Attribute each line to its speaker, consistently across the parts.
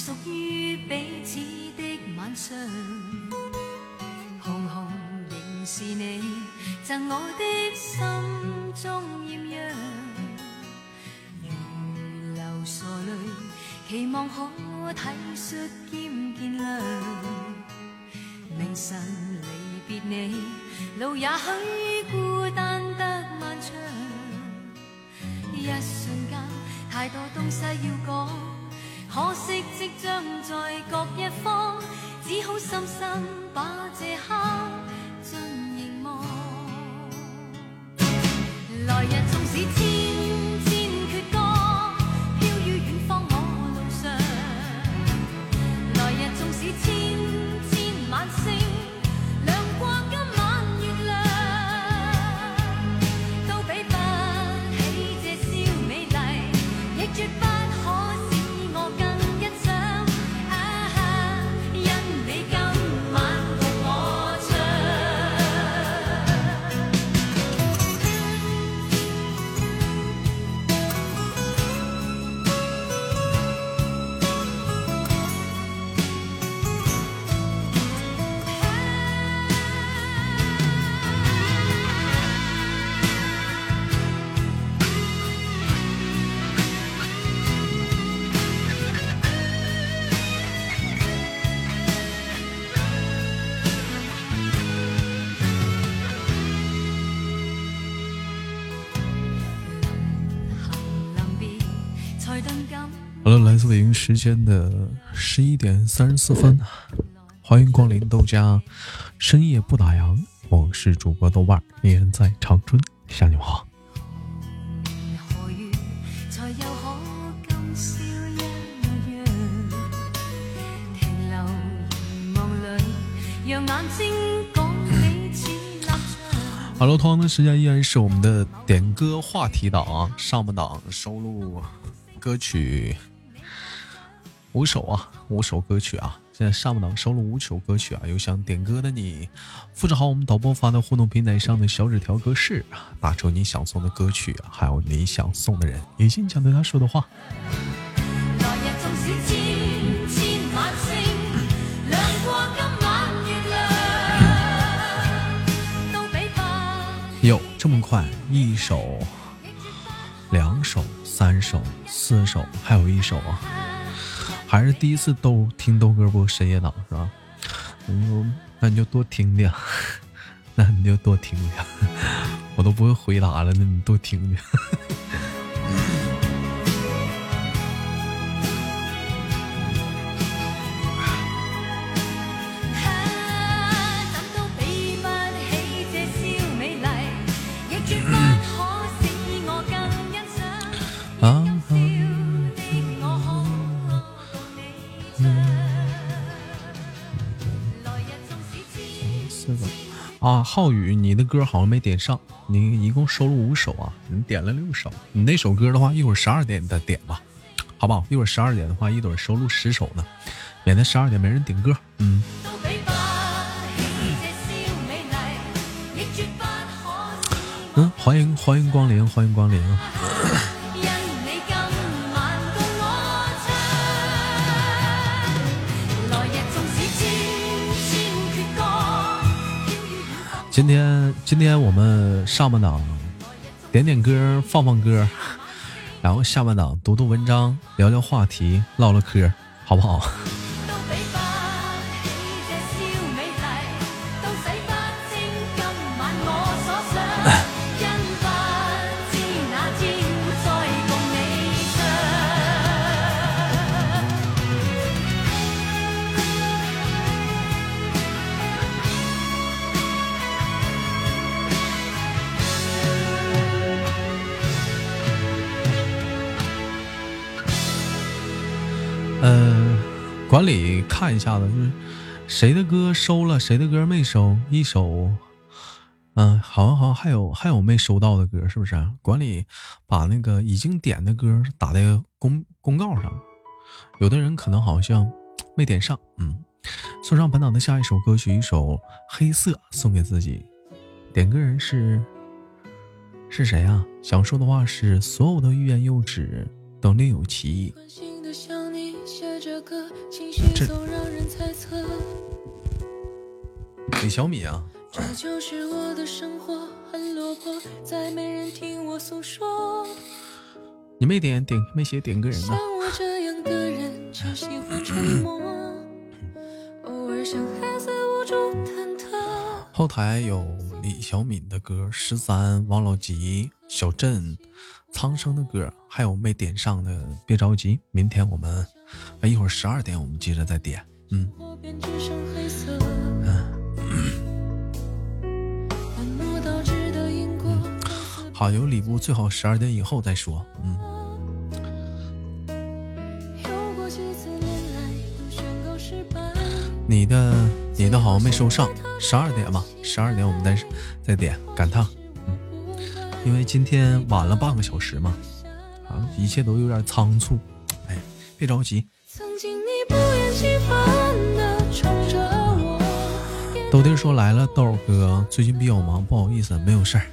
Speaker 1: 属于彼此的晚上，红红仍是你赠我的心中艳阳。如流傻泪，期望可体恤兼见谅。明晨离别你，路也许孤单得漫长。一瞬间，太多东西要讲，即将在各一方，只好深深把来
Speaker 2: 自北京时间的十一点三十四分，欢迎光临豆家，深夜不打烊，我是主播豆瓣儿，依然在长春向你们好。
Speaker 1: 何月才又可今宵一样？停留凝望里，让眼睛讲彼此立场。
Speaker 2: Hello，同样的时间依然是我们的点歌话题档啊，上半档收录歌曲五首啊，五首歌曲啊。现在上半档收录五首歌曲啊，有想点歌的你，复制好我们导播发的互动平台上的小纸条格式啊，打出你想送的歌曲，还有你想送的人，以及你想对他说的话。哟，这么快，一首、两首、三首、四首，还有一首啊，还是第一次都听豆哥播深夜档是吧？嗯，那你就多听听，那你就多听听，我都不会回答了，那你多听听。啊，浩宇，你的歌好像没点上，你一共收录五首啊，你点了六首。你那首歌的话，一会儿十二点再点吧，好不好？一会儿十二点的话，一准儿收录十首呢，免得十二点没人顶歌。嗯，嗯，欢迎欢迎光临，欢迎光
Speaker 1: 临。今
Speaker 2: 天今天我们上半档点点歌，放放歌，然后下半档读读文章，聊聊话题唠唠嗑，好不好？看一下子，就是谁的歌收了，谁的歌没收，一首，嗯、好像好像还有还有没收到的歌，是不是？管理把那个已经点的歌打在公公告上，有的人可能好像没点上，嗯，送上本档的下一首歌曲，一首《黑色》送给自己，点歌人是是谁啊？想说的话是：所有的欲言又止都另有其意。这
Speaker 1: 总让人猜测。
Speaker 2: 李小米啊，
Speaker 1: 这就是我的生活，很落魄，再没人听我诉说。
Speaker 2: 你没点点没写点个人
Speaker 1: 像？我这样的人，只喜欢沉默，偶尔像孩子无助忐忑。
Speaker 2: 后台有李小敏的歌，十三、王老吉、小镇、苍生的歌，还有没点上的，别着急，明天我们，哎，一会儿十二点我们接着再点。嗯，好，有礼物最好十二点以后再说。嗯。你的你的好像没收上，十二点吧，十二点我们再再点感叹，因为今天晚了半个小时嘛，啊，一切都有点仓促。哎，别着急，
Speaker 1: 曾经你不厌其烦地宠着我，
Speaker 2: 豆弟说来了，豆哥最近比较忙，不好意思，没有事儿。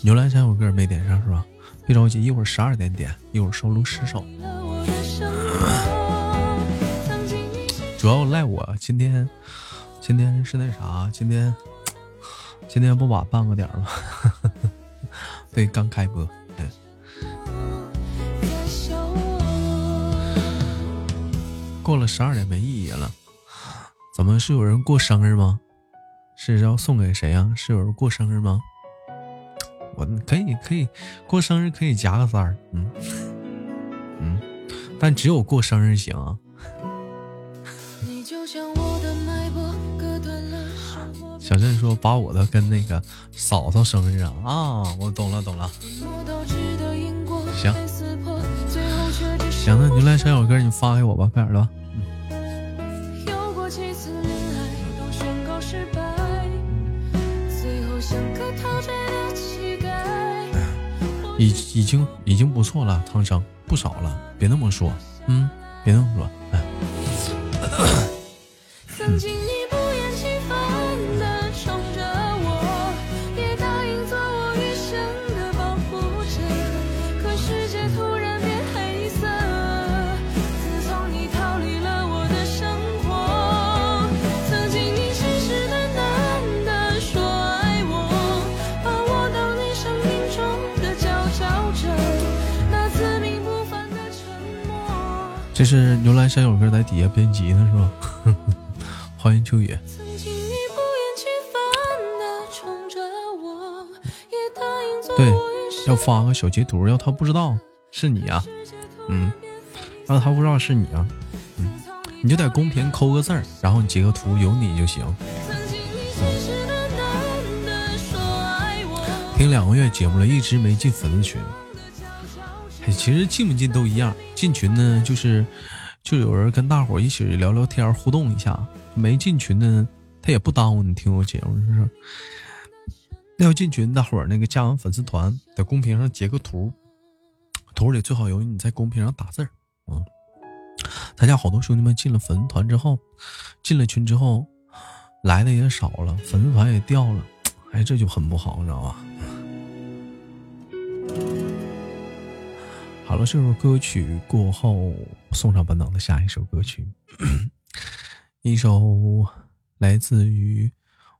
Speaker 2: 牛栏山有歌没点上是吧？别着急，一会儿十二点点，一会儿收录十首。主要赖我今天，今天是那啥，今天今天不晚半个点吗？对，刚开播。对，过了十二点没意义了。怎么是有人过生日吗？是要送给谁呀、是有人过生日吗？我可以可以过生日可以加个三儿，嗯嗯，但只有过生日行。
Speaker 1: 你就像我，
Speaker 2: 小镇说把我的跟那个嫂嫂生日啊啊，我懂了懂了。行，行，那牛栏山有歌你发给我吧，快点的吧。
Speaker 1: 有过几次恋爱都宣告失败，最后像个陶醉的乞丐。
Speaker 2: 已已经已经不错了，汤生不少了，别那么说，嗯，别那么说，哎，
Speaker 1: 曾
Speaker 2: 这是牛栏山有歌在底下编辑呢，是吧？欢迎秋雨，对要发个小截图，要他不知道是你啊，嗯，让他不知道是你啊，嗯，你就在公屏扣个字儿，然后你截个图，有你就行。听两个月节目了，一直没进粉丝群。其实进不进都一样，进群呢就是就有人跟大伙一起聊聊天互动一下，没进群呢他也不耽误你听我节目，是不是？那要进群，大伙那个加完粉丝团，在公屏上截个图，图里最好有你在公屏上打字儿。嗯，咱家好多兄弟们进了粉丝团之后，进了群之后，来的也少了，粉丝团也掉了，哎，这就很不好，你知道吧？好了，这首歌曲过后，送上本档的下一首歌曲，一首来自于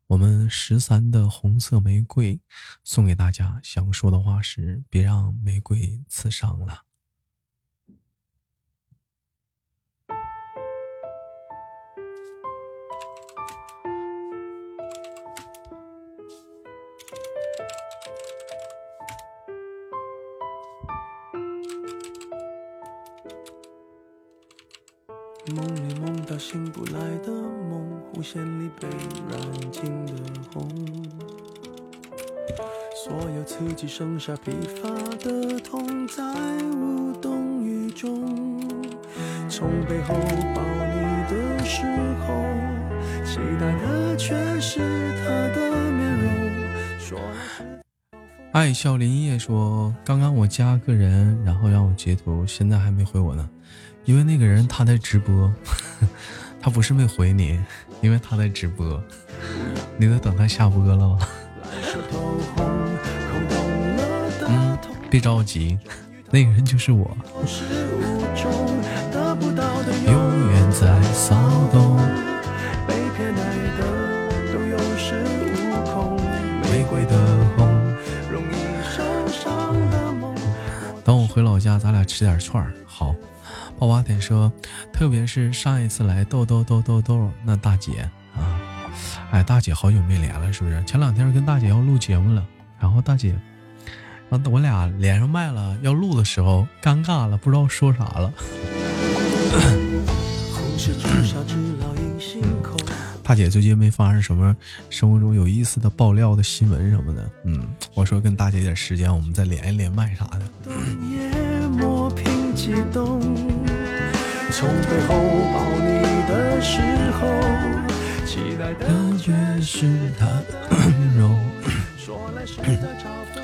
Speaker 2: 我们十三的《红色玫瑰》，送给大家。想说的话是：别让玫瑰刺伤了。
Speaker 3: 梦里梦到醒不来的梦，弧线里被染尽的红。所有刺激剩下疲乏的痛，在无动于衷。从背后抱你的时候，期待的却是他的面容。说。
Speaker 2: 爱笑林叶说：“刚刚我加个人，然后让我截图，现在还没回我呢，因为那个人他在直播，他不是没回你，因为他在直播，你在等他下播了
Speaker 3: 吗？
Speaker 2: 嗯，别着急，那个人就是我。
Speaker 3: 等我回老家，咱
Speaker 2: 俩吃点串儿。好，爆八点说，特别是上一次来豆豆豆豆豆那大姐啊，哎，大姐好久没连了，是不是？前两天跟大姐要录节目了，然后大姐，然后我俩连上麦了，要录的时候尴尬了，不知道说啥了。大姐最近没发生什么生活中有意思的爆料的新闻什么的，嗯，我说跟大姐点时间，我们再连一连麦啥的。
Speaker 3: 从背后抱你的时候，期待的
Speaker 2: 越是他温柔，
Speaker 3: 说来是在嘲讽，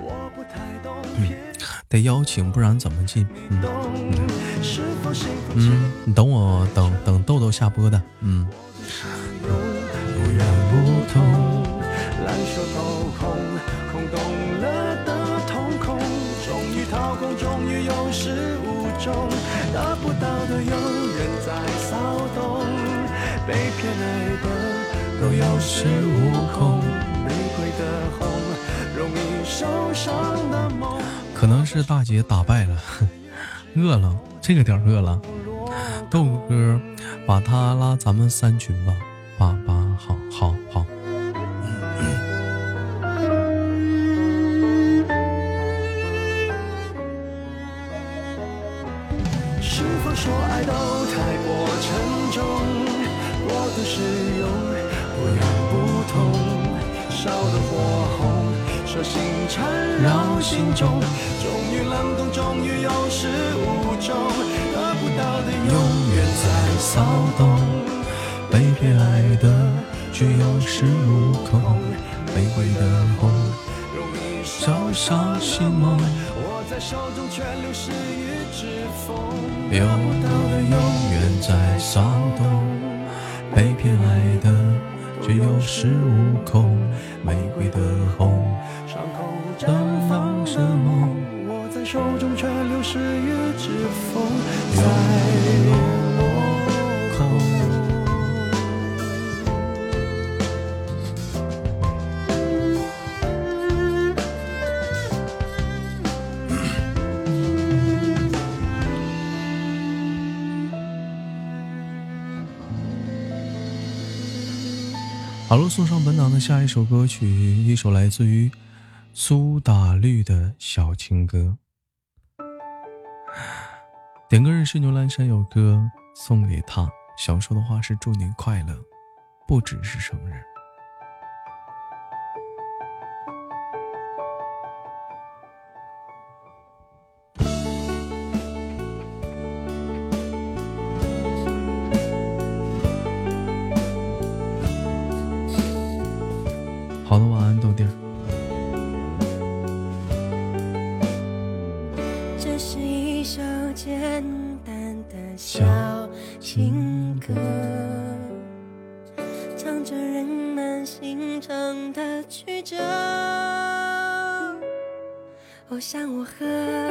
Speaker 3: 我不太懂，偏
Speaker 2: 得邀请，不然怎么进？嗯
Speaker 3: 懂，是否幸福轻
Speaker 2: 嗯，你等我，等等豆豆下播的，嗯。
Speaker 3: 都有恃无恐，玫瑰的红，容易受伤的梦。
Speaker 2: 可能是大姐打败了，饿了，这个点儿饿了。豆哥，把他拉咱们三群吧，却有恃无恐，玫瑰的红，
Speaker 3: 容易受
Speaker 2: 烧伤心梦，
Speaker 3: 握在手中却流失于指缝，
Speaker 2: 流的永远在骚动，被偏爱的却有恃无恐，玫瑰的红，
Speaker 3: 伤口绽放的梦，握在手中却流失于指缝，在落
Speaker 2: 好了，送上本档的下一首歌曲，一首来自于苏打绿的小情歌。点歌人是牛栏山有歌送给他，想说的话是祝您快乐，不只是生日。
Speaker 1: 像我和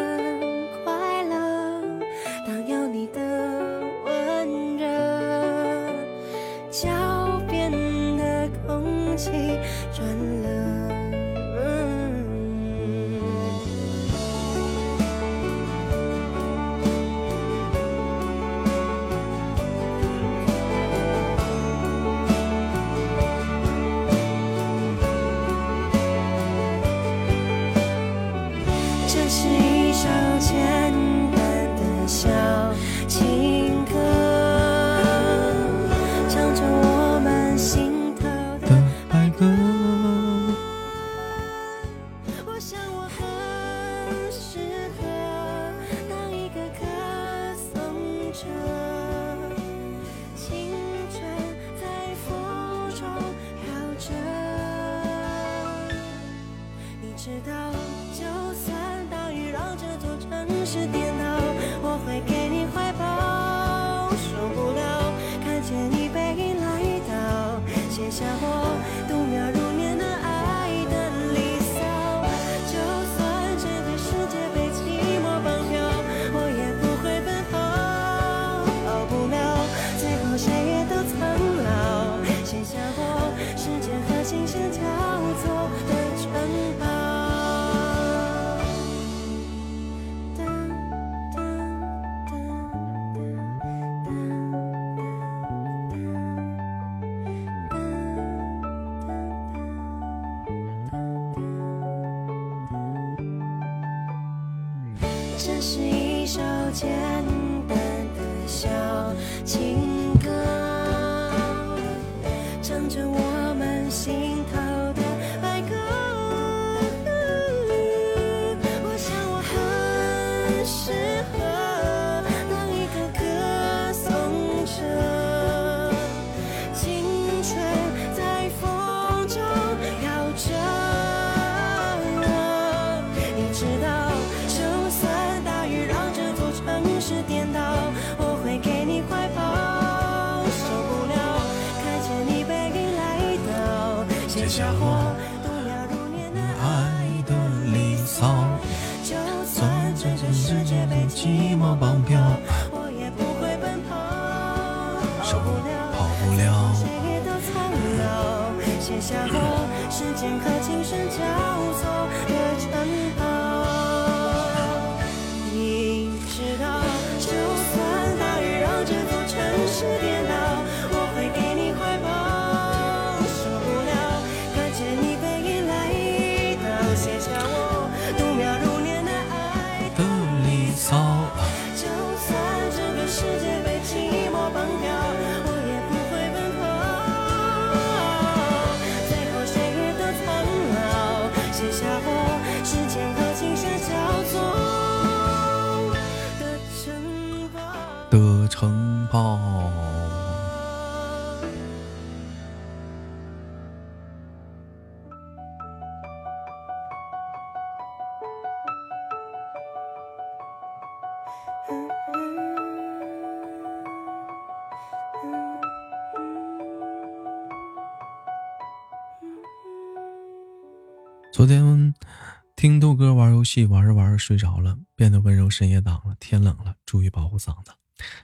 Speaker 2: 游戏，玩着玩着睡着了，变得温柔深夜档了。天冷了，注意保护嗓子，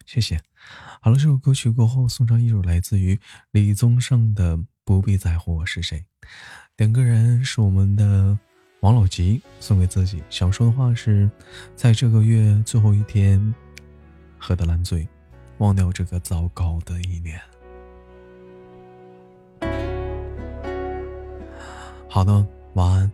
Speaker 2: 谢谢。好了，这首歌曲过后，送上一首来自于李宗盛的《不必在乎我是谁》。点歌人是我们的王老吉，送给自己。想说的话是，在这个月最后一天，喝的烂醉，忘掉这个糟糕的一年。好的，晚安。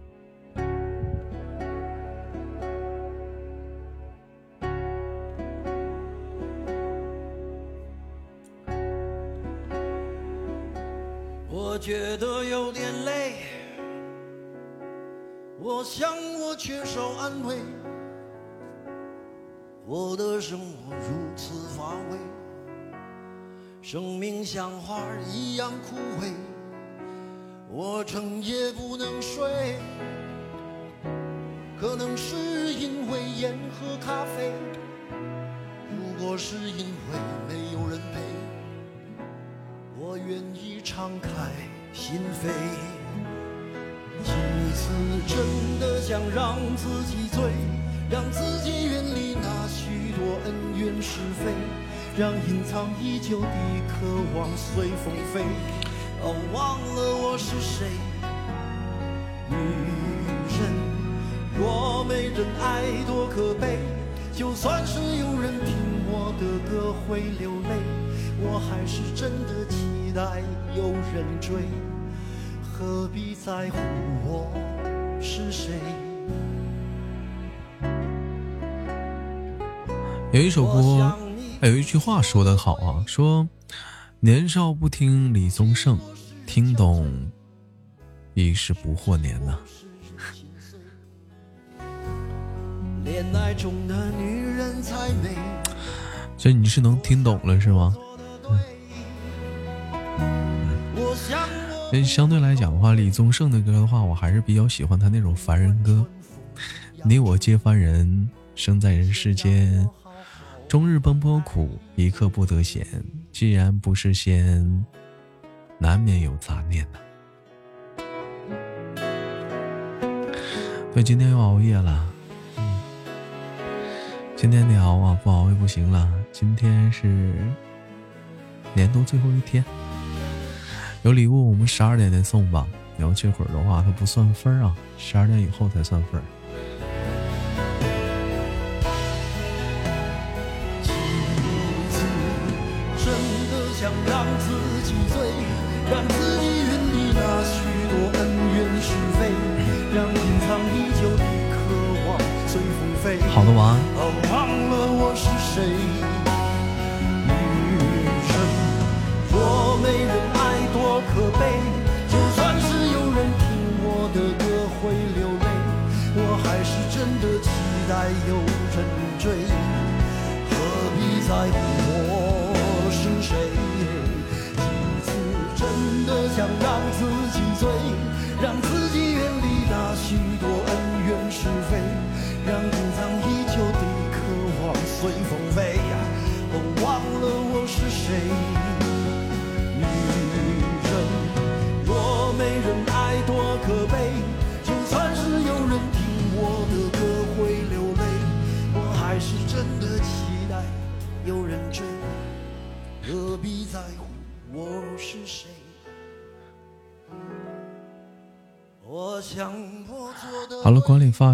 Speaker 4: 觉得有点累，我想我缺少安慰，我的生活如此乏味，生命像花一样枯萎，我整夜不能睡，可能是因为烟和咖啡，如果是因为没有人陪。我愿意敞开心扉，几次真的想让自己醉，让自己远离那许多恩怨是非，让隐藏已久的渴望随风飞。哦，忘了我是谁，女人若没人爱多可悲，就算是有人听我的歌会流泪。我还是真的期待有人追，何必在乎我是谁？
Speaker 2: 有一首歌，哎有一句话说得好啊，说年少不听李宗盛，听懂已是不惑年呐、
Speaker 4: 恋爱中的女人才美。
Speaker 2: 所以你是能听懂了是吗？
Speaker 4: 我
Speaker 2: 所以相对来讲的话，李宗盛的歌的话，我还是比较喜欢他那种凡人歌。你我皆凡人，生在人世间，终日奔波苦，一刻不得闲。既然不是仙，难免有杂念呐、对，今天又熬夜了，嗯，今天得熬啊，不熬夜不行了。今天是年度最后一天。有礼物我们十二点再送吧，然后这会儿的话它不算分儿啊，十二点以后才算分儿。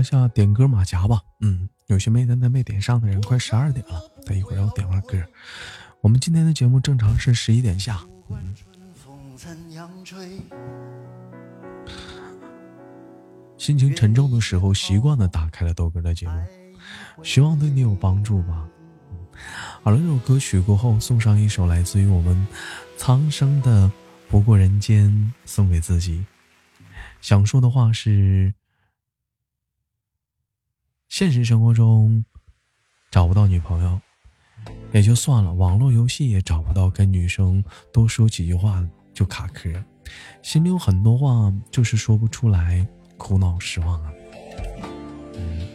Speaker 2: 下点歌马甲吧。嗯，有些没单单没点上的人，快十二点了，等一会儿要点会歌。我们今天的节目正常是十一点下。心情沉重的时候，习惯的打开了豆哥的节目，希望对你有帮助吧。好了，这首歌曲过后，送上一首来自于我们苍生的《不过人间》，送给自己。想说的话是：现实生活中找不到女朋友也就算了，网络游戏也找不到跟女生多说几句话就卡壳，心里有很多话就是说不出来，苦恼失望啊。嗯，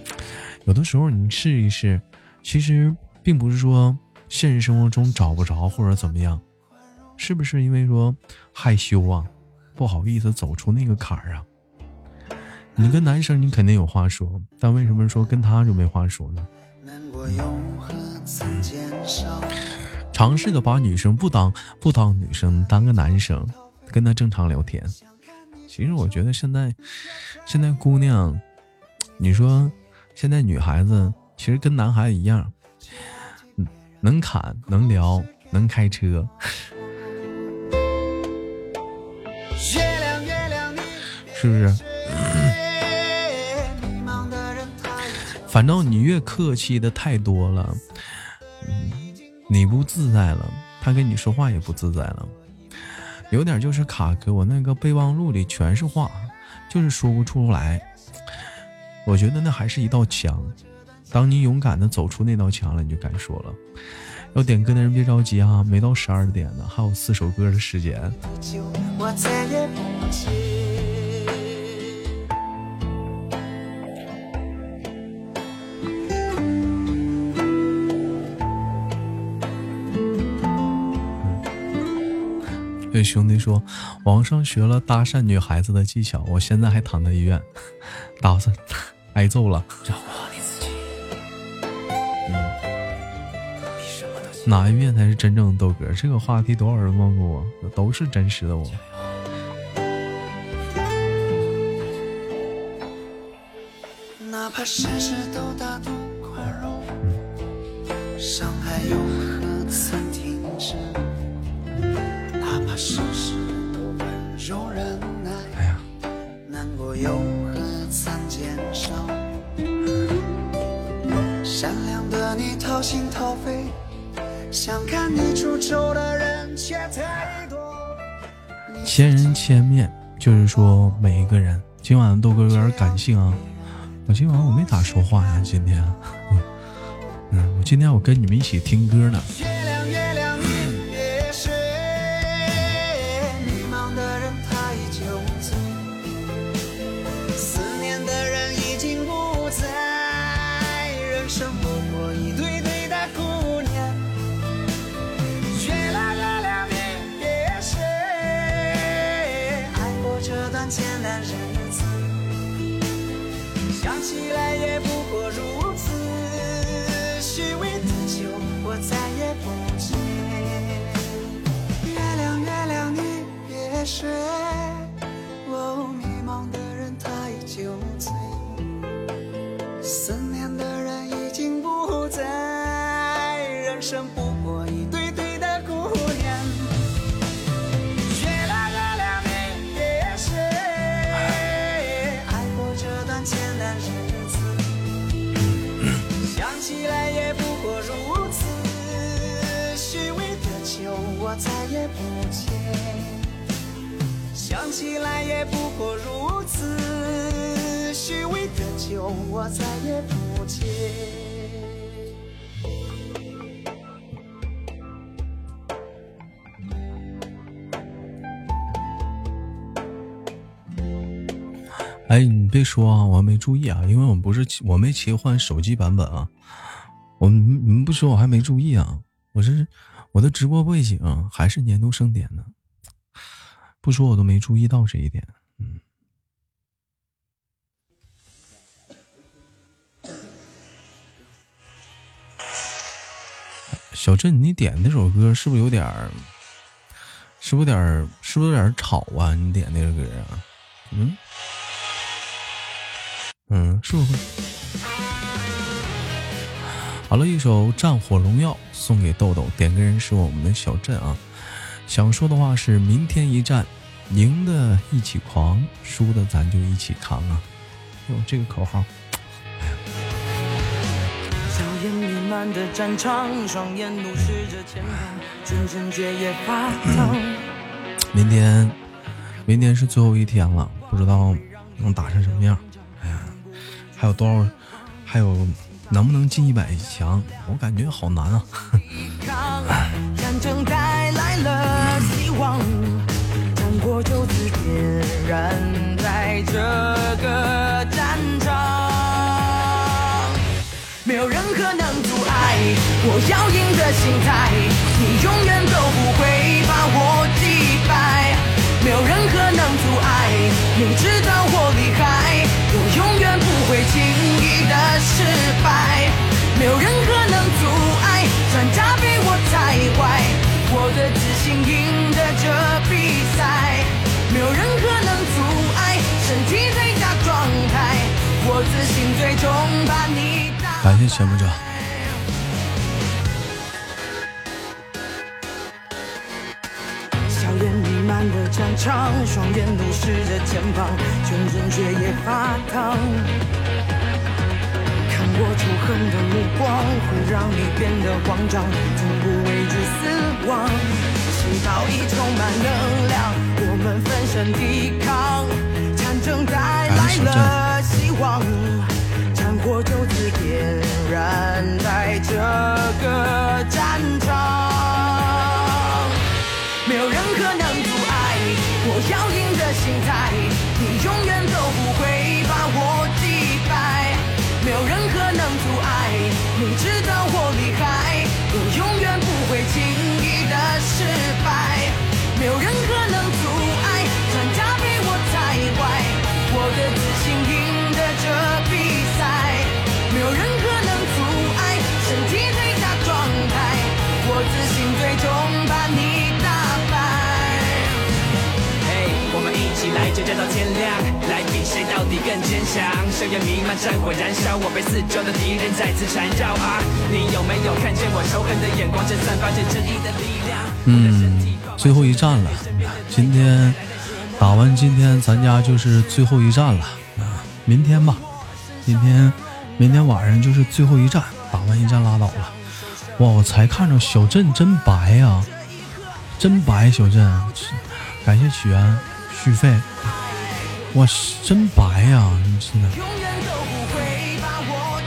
Speaker 2: 有的时候你试一试，其实并不是说现实生活中找不着或者怎么样，是不是因为说害羞啊，不好意思走出那个坎儿啊？你跟男生你肯定有话说，但为什么说跟他就没话说呢？尝试的把女生不当不当女生，当个男生，跟她正常聊天。其实我觉得现在现在姑娘，你说现在女孩子其实跟男孩子一样，嗯能侃能聊能开车，
Speaker 5: 月亮月亮你
Speaker 2: 是不是？反正你越客气的太多了，嗯，你不自在了，他跟你说话也不自在了，有点就是卡壳。我那个备忘录里全是话，就是说不出来。我觉得那还是一道墙，当你勇敢的走出那道墙了，你就敢说了。要点歌的人别着急啊，没到十二点呢，还有四首歌的时间。
Speaker 5: 接。
Speaker 2: 对兄弟说，网上学了搭讪女孩子的技巧，我现在还躺在医院，打算挨揍了。嗯哪一面才是真正的豆哥？这个话题多少人问过我，都是真实的我。
Speaker 5: 哪怕事事都大度宽容，伤害又何曾难过又何曾减少？善良的你掏心掏肺，想看你出丑的人却太多。
Speaker 2: 千人千面，就是说每一个人。今晚豆哥有点感性啊，我今晚我没咋说话呀，今天，嗯嗯，我今天我跟你们一起听歌呢。
Speaker 5: 谁哦迷茫的人太酒醉思念的人已经不在人生不过一堆堆的顾念月亮月亮你别睡捱过这段艰难日子。想起来也不过如此虚伪的酒我再也不接
Speaker 6: 想起来也不过如此，虚伪的酒我再也不接。
Speaker 2: 哎，你别说啊，我还没注意啊，因为我们不是我没切换手机版本啊。我们你们不说我还没注意啊，我是我的直播背景还是年度盛典呢，不说我都没注意到这一点。嗯，小镇，你点那首歌是不是有点儿？是不是有点儿？是不是有点吵啊？你点那个歌啊？嗯。嗯，是不是？好了，一首《战火荣耀》送给豆豆，点歌人是我们的小镇啊。想说的话是：明天一战，赢的一起狂，输的咱就一起扛啊！有这个口号。
Speaker 6: 硝烟弥漫的战场，双眼怒视着前方，阵阵血液发烫。
Speaker 2: 明天，明天是最后一天了，不知道能打成什么样。哎呀还有多少？还有能不能进一百强？我感觉好难啊！
Speaker 6: 战火就此点燃在这个战场，没有任何能阻碍我要赢的心态，你永远都不会把我击败，没有任何能阻碍你知道我厉害，我永远不。会轻易的失败，没有任何
Speaker 2: 感谢全部者。
Speaker 6: 硝烟弥漫的战场，双眼怒视着前方，全身血液发烫。我仇恨的目光会让你变得慌张，从不畏惧死亡。心早已充满能量，我们奋身抵抗。战争带来了希望，战我就此点燃在这个战场。没有任何能阻碍我要赢的心态，你永远都不会把我击败。没有任何能阻碍，你知道
Speaker 7: 战到天亮。来比谁到底更坚强？硝烟弥漫，战火燃烧，我被四周的敌人再次缠绕啊！你有没有看见我仇恨的眼光，正散发着正义的力量？
Speaker 2: 嗯，最后一战了，今天打完，今天咱家就是最后一战了啊！明天吧，明天明天晚上就是最后一战，打完一战拉倒了。哇，我才看着小镇真白呀，真白！小镇，感谢起源续费。哇，真白呀！你真的。
Speaker 6: 永远都不会把我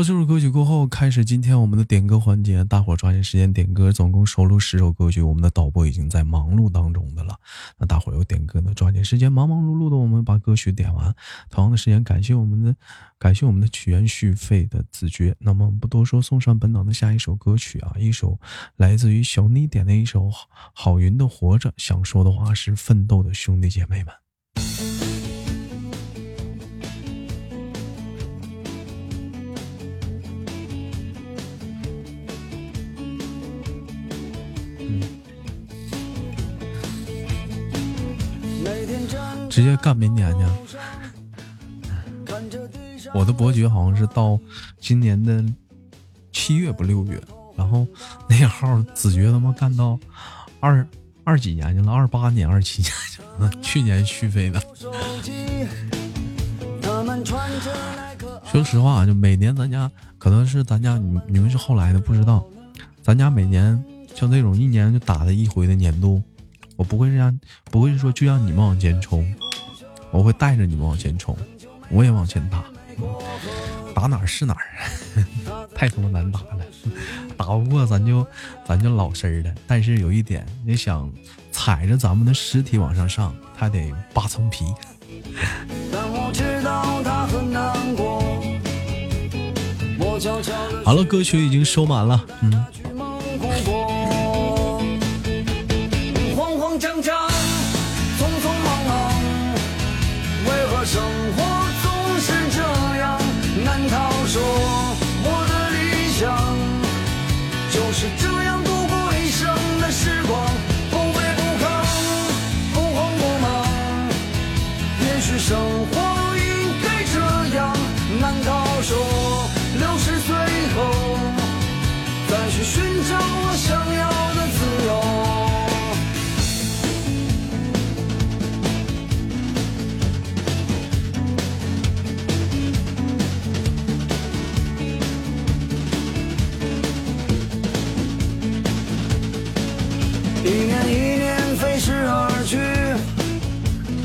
Speaker 2: 好，这首歌曲过后，开始今天我们的点歌环节，大伙抓紧时间点歌，总共收录十首歌曲，我们的导播已经在忙碌当中的了。那大伙有点歌的，抓紧时间，忙忙碌碌的，我们把歌曲点完。同样的时间，感谢我们的感谢我们的曲源续费的子爵。那么不多说，送上本档的下一首歌曲啊，一首来自于小妮点的一首好好云的活着。想说的话是奋斗的兄弟姐妹们。直接干明年去。我的伯爵好像是到今年的七月不六月，然后那号子爵他妈干到二二几年去了，二八年、二七年去，年续费的。说实话，就每年咱家可能是咱家你你们是后来的不知道，咱家每年像这种一年就打的一回的年度，我不会让不会说就让你们往前冲，我会带着你们往前冲，我也往前打，打哪儿是哪儿，太他妈难打了，打不过咱就咱就老实儿了。但是有一点，你想踩着咱们的尸体往上上，他得扒层皮。好了，歌曲已经收满了，嗯。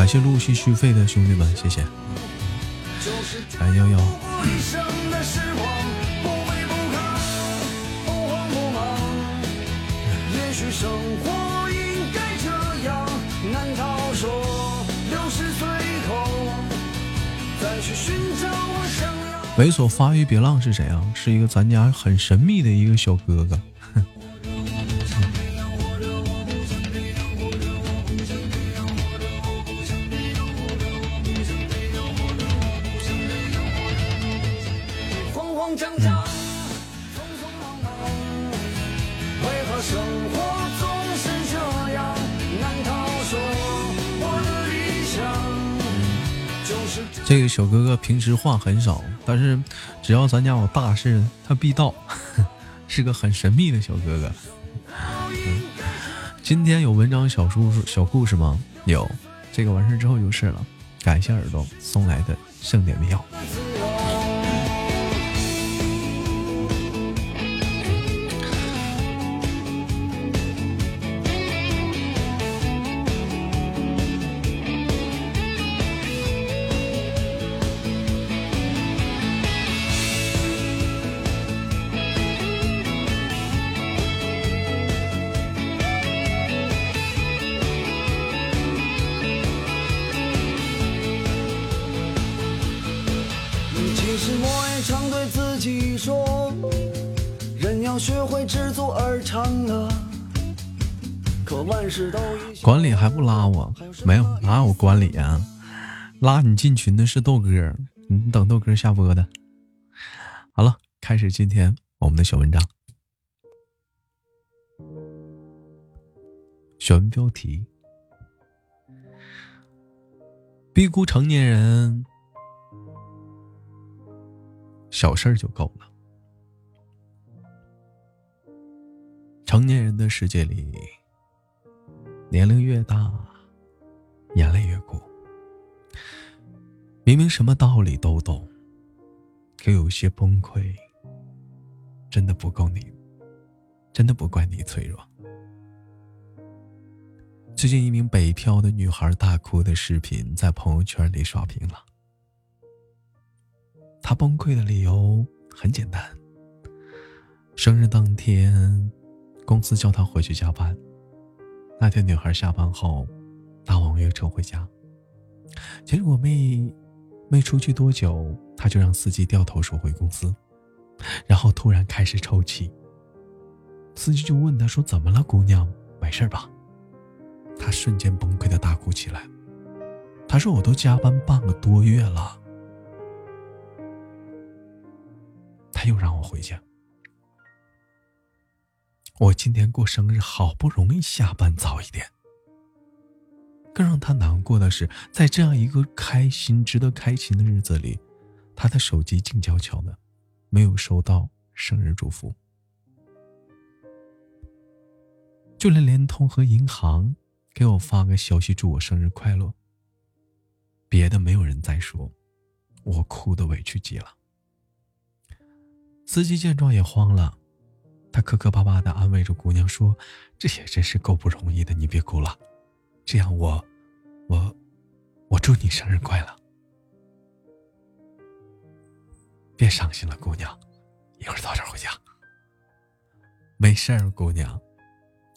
Speaker 2: 感谢陆续续费的兄弟们，谢谢。
Speaker 4: 哎呦呦。
Speaker 2: 猥琐发育别浪是谁啊？是一个咱家很神秘的一个小哥哥。
Speaker 4: 为何生活总是这样难逃？说我的理想这
Speaker 2: 个小哥哥平时话很少，但是只要咱家有大事，他必到，是个很神秘的小哥哥。今天有文章小书小故事吗？有，这个完事之后就是了。感谢耳朵送来的盛典妙。还不拉我？没有，哪有管理啊？拉你进群的是豆哥，你等豆哥下播的。好了，开始今天我们的小文章。选标题：低估成年人，小事儿就够了。成年人的世界里，年龄越大，眼泪越苦。明明什么道理都懂，可有些崩溃，真的不够你，真的不怪你脆弱。最近，一名北漂的女孩大哭的视频在朋友圈里刷屏了。她崩溃的理由很简单：生日当天，公司叫她回去加班，那天女孩下班后，搭网约车回家，结果没没出去多久，她就让司机掉头说回公司，然后突然开始抽泣。司机就问她说：“怎么了，姑娘？没事吧？”她瞬间崩溃的大哭起来。她说：“我都加班半个多月了。”他又让我回家。我今天过生日，好不容易下班早一点。更让他难过的是，在这样一个开心、值得开心的日子里，他的手机静悄悄的，没有收到生日祝福。就连联通和银行给我发个消息祝我生日快乐，别的没有人再说，我哭的委屈极了。司机见状也慌了，他磕磕巴巴的安慰着姑娘说：“这也真是够不容易的，你别哭了。这样我，我，我祝你生日快乐。别伤心了，姑娘，一会儿早点回家。没事儿，姑娘，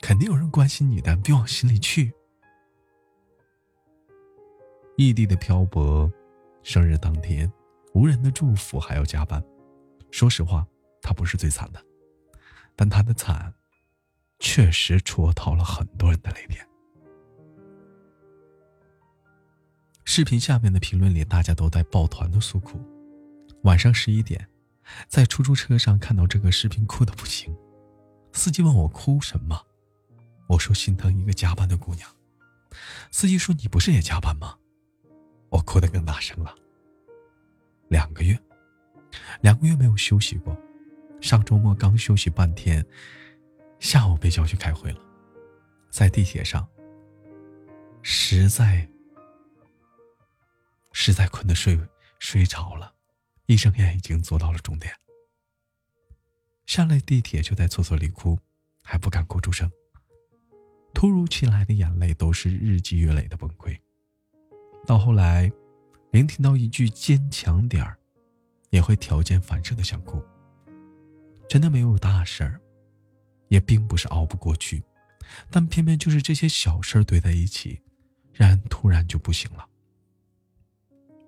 Speaker 2: 肯定有人关心你的，别往心里去。异地的漂泊，生日当天无人的祝福，还要加班。”说实话，他不是最惨的，但他的惨，确实戳到了很多人的泪点。视频下面的评论里，大家都在抱团的诉苦。晚上十一点，在出租车上看到这个视频，哭的不行。司机问我哭什么，我说心疼一个加班的姑娘。司机说：“你不是也加班吗？”我哭得更大声了。两个月。两个月没有休息过，上周末刚休息半天，下午被叫去开会了，在地铁上，实在实在困得睡睡着了，一睁眼已经坐到了终点。下了地铁就在厕所里哭，还不敢哭出声。突如其来的眼泪都是日积月累的崩溃，到后来，连听到一句“坚强点儿”。也会条件反射的想哭。真的没有大事儿，也并不是熬不过去，但偏偏就是这些小事儿堆在一起，让人突然就不行了。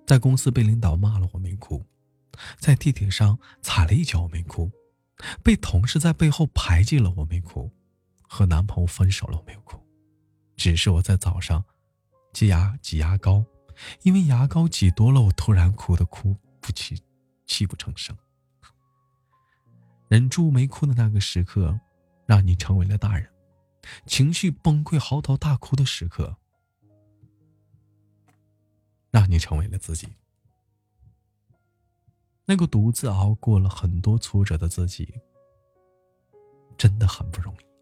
Speaker 2: 在公司被领导骂了，我没哭；在地铁上踩了一脚，我没哭；被同事在背后排挤了，我没哭；和男朋友分手了，我没哭。只是我在早上挤牙挤牙膏，因为牙膏挤多了，我突然哭的哭不起。泣不成声，忍住没哭的那个时刻，让你成为了大人；情绪崩溃、嚎啕大哭的时刻，让你成为了自己。那个独自熬过了很多挫折的自己，真的很不容易。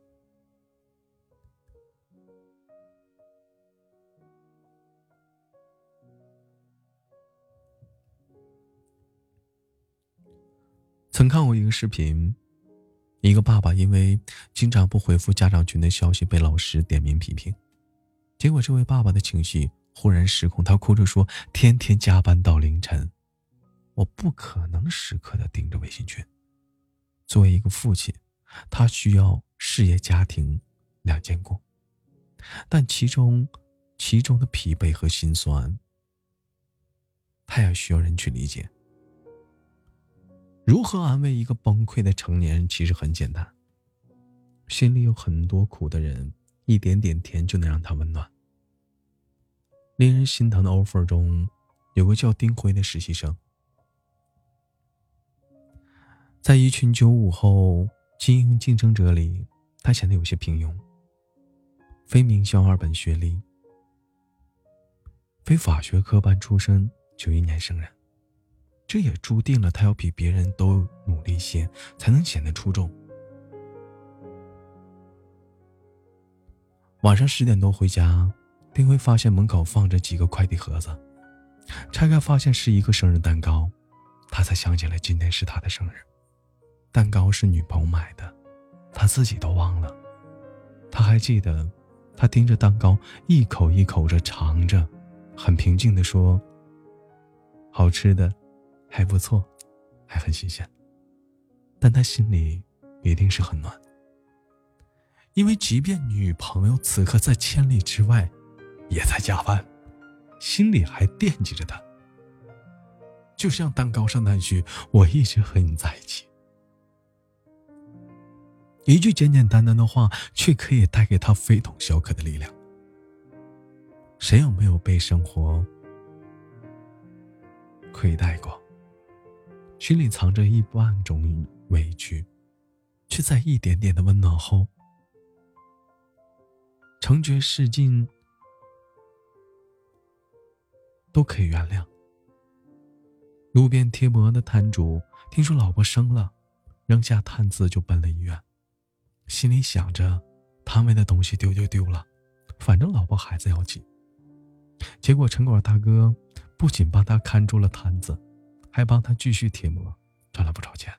Speaker 2: 曾看过一个视频，一个爸爸因为经常不回复家长群的消息被老师点名批评，结果这位爸爸的情绪忽然失控，他哭着说：“天天加班到凌晨，我不可能时刻的盯着微信群。作为一个父亲，他需要事业家庭两兼顾，但其中其中的疲惫和心酸，他也需要人去理解。”如何安慰一个崩溃的成年人？其实很简单。心里有很多苦的人，一点点甜就能让他温暖。令人心疼的 offer 中，有个叫丁辉的实习生，在一群九五后精英竞争者里，他显得有些平庸。非名校二本学历，非法学科班出身，九一年生人。这也注定了他要比别人都努力些，才能显得出众。晚上十点多回家，丁辉发现门口放着几个快递盒子，拆开发现是一个生日蛋糕，他才想起来今天是他的生日，蛋糕是女朋友买的，他自己都忘了。他还记得，他盯着蛋糕一口一口着尝着，很平静的说：“好吃的。”还不错，还很新鲜，但他心里一定是很暖。因为即便女朋友此刻在千里之外，也在加班，心里还惦记着他。就像蛋糕上那句“我一直和你在一起”，一句简简单单的话，却可以带给他非同小可的力量。谁有没有被生活亏待过？心里藏着一万种委屈，却在一点点的温暖后，成觉世尽都可以原谅。路边贴膜的摊主听说老婆生了，扔下摊子就奔了医院，心里想着摊位的东西丢就丢了，反正老婆孩子要紧。结果城管大哥不仅帮他看住了摊子。还帮他继续贴膜，赚了不少钱。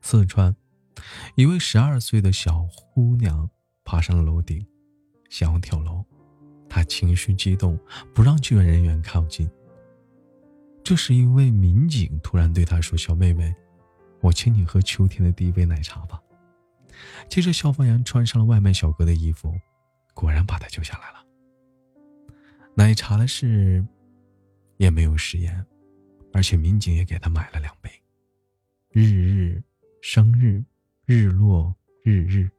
Speaker 2: 四川，一位十二岁的小姑娘爬上了楼顶，想要跳楼，她情绪激动，不让救援人员靠近。这时，一位民警突然对她说：“小妹妹，我请你喝秋天的第一杯奶茶吧。”接着，消防员穿上了外卖小哥的衣服，果然把她救下来了。奶茶的事也没有食言。而且民警也给他买了两杯。日日，生日，日落，日日。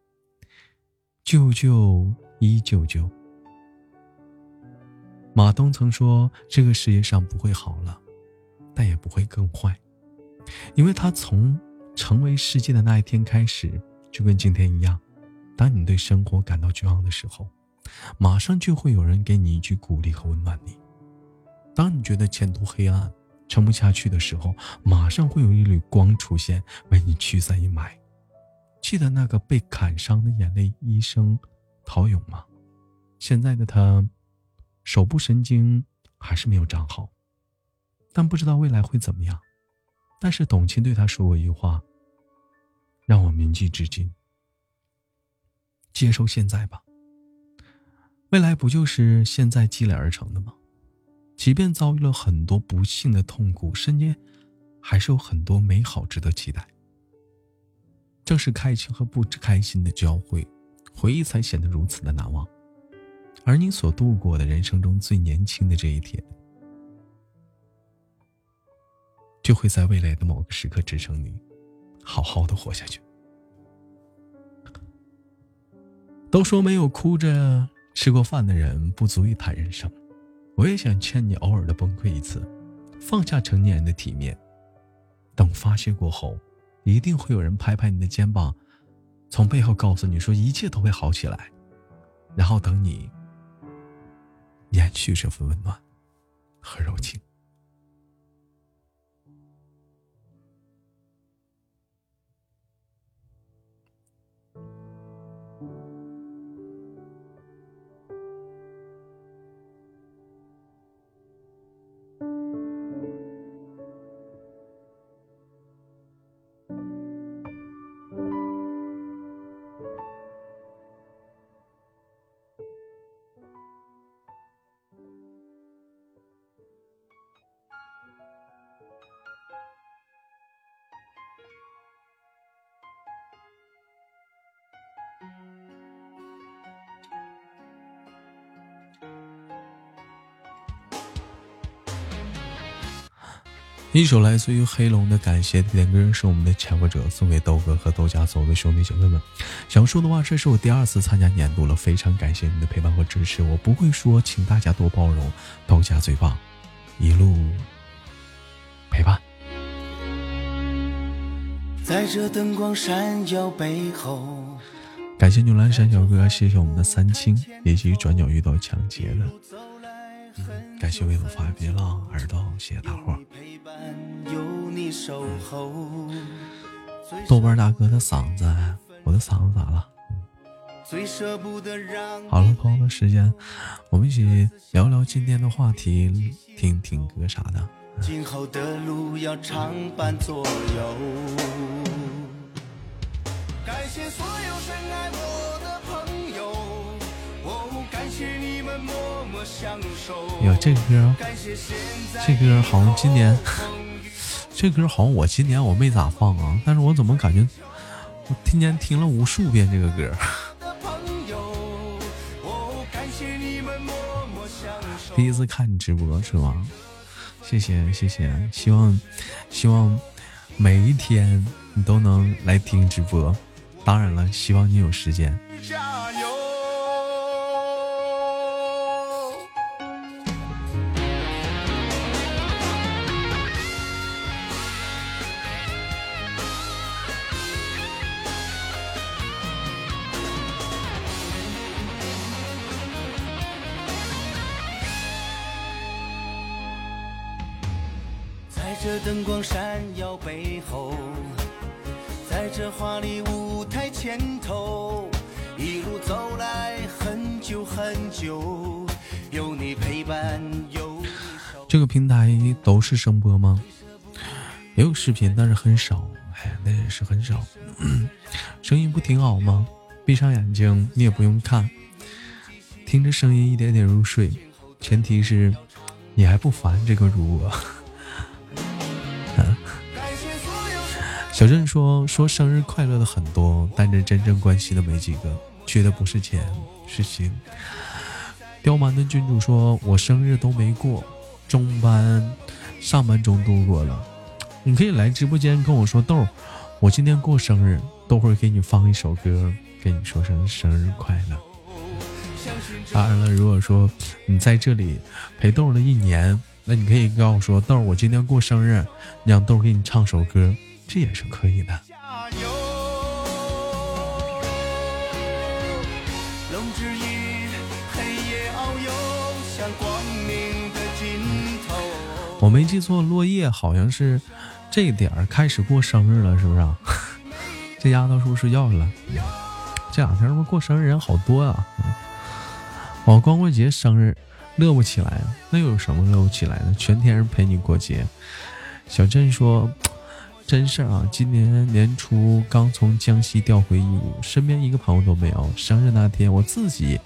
Speaker 2: 舅舅依舅舅。马东曾说：“这个世界上不会好了，但也不会更坏，因为他从成为世界的那一天开始，就跟今天一样。当你对生活感到绝望的时候，马上就会有人给你一句鼓励和温暖你。当你觉得前途黑暗，撑不下去的时候，马上会有一缕光出现，为你驱散阴霾。记得那个被砍伤的眼泪医生陶勇吗？现在的他，手部神经还是没有长好，但不知道未来会怎么样。但是董卿对他说过一句话，让我铭记至今：接受现在吧，未来不就是现在积累而成的吗？即便遭遇了很多不幸的痛苦，身间还是有很多美好值得期待。正是开心和不开心的交汇，回忆才显得如此的难忘。而你所度过的人生中最年轻的这一天，就会在未来的某个时刻支撑你，好好的活下去。都说没有哭着吃过饭的人，不足以谈人生。我也想劝你偶尔的崩溃一次，放下成年人的体面，等发泄过后，一定会有人拍拍你的肩膀，从背后告诉你说一切都会好起来，然后等你延续这份温暖和柔情。一首来自于黑龙的感谢点歌是我们的抢歌者，送给豆哥和豆家所有的兄弟姐妹们。想说的话，这是我第二次参加年度了，非常感谢你的陪伴和支持。我不会说，请大家多包容。豆家最棒，一路陪伴。
Speaker 3: 在这灯光闪耀背后，
Speaker 2: 感谢牛栏山小哥，谢谢我们的三清以及转角遇到抢劫的，嗯，感谢为我发别浪耳朵，谢谢大伙儿。豆瓣大哥的嗓子，我的嗓子咋了？好了，朋友们，时间，我们一起聊聊今天的话题，听听歌啥的。
Speaker 3: 今后的路要常伴左右。感谢所有深爱我
Speaker 2: 哟，这歌，这歌好像今年，这歌好像我今年我没咋放啊，但是我怎么感觉我今年听了无数遍这个歌。第一次看你直播是吗？谢谢谢谢，希望希望每一天你都能来听直播。当然了，希望你有时间。
Speaker 5: 灯光闪耀背后，在这华丽舞台前头，一路走来很久很久，有你陪伴，有你
Speaker 2: 这个平台都是声波吗？也有视频，但是很少。哎，那也是很少。声音不挺好吗？闭上眼睛，你也不用看，听着声音一点点入睡。前提是你还不烦这个如我。小郑说说生日快乐的很多，但是真正关心的没几个，缺的不是钱，是心。刁蛮的君主说：“我生日都没过，中班、上班中度过了。你可以来直播间跟我说 豆儿，我今天过生日，等会儿给你放一首歌，跟你说声生日快乐。当然了，如果说你在这里陪豆儿了一年，那你可以跟我说豆儿，我今天过生日，你让豆儿给你唱首歌，这也是可以的。
Speaker 5: 加油！龙之翼，黑夜遨游向光明的尽头。
Speaker 2: 我没记错，落叶好像是这点儿开始过生日了，是不是、啊？这丫头是不是睡觉去了？这两天不过生日人好多啊！我光棍节生日乐不起来啊，那又有什么乐不起来的？全天陪你过节。小镇说：“真事儿啊，今年年初刚从江西调回义乌，身边一个朋友都没有。生日那天，我自己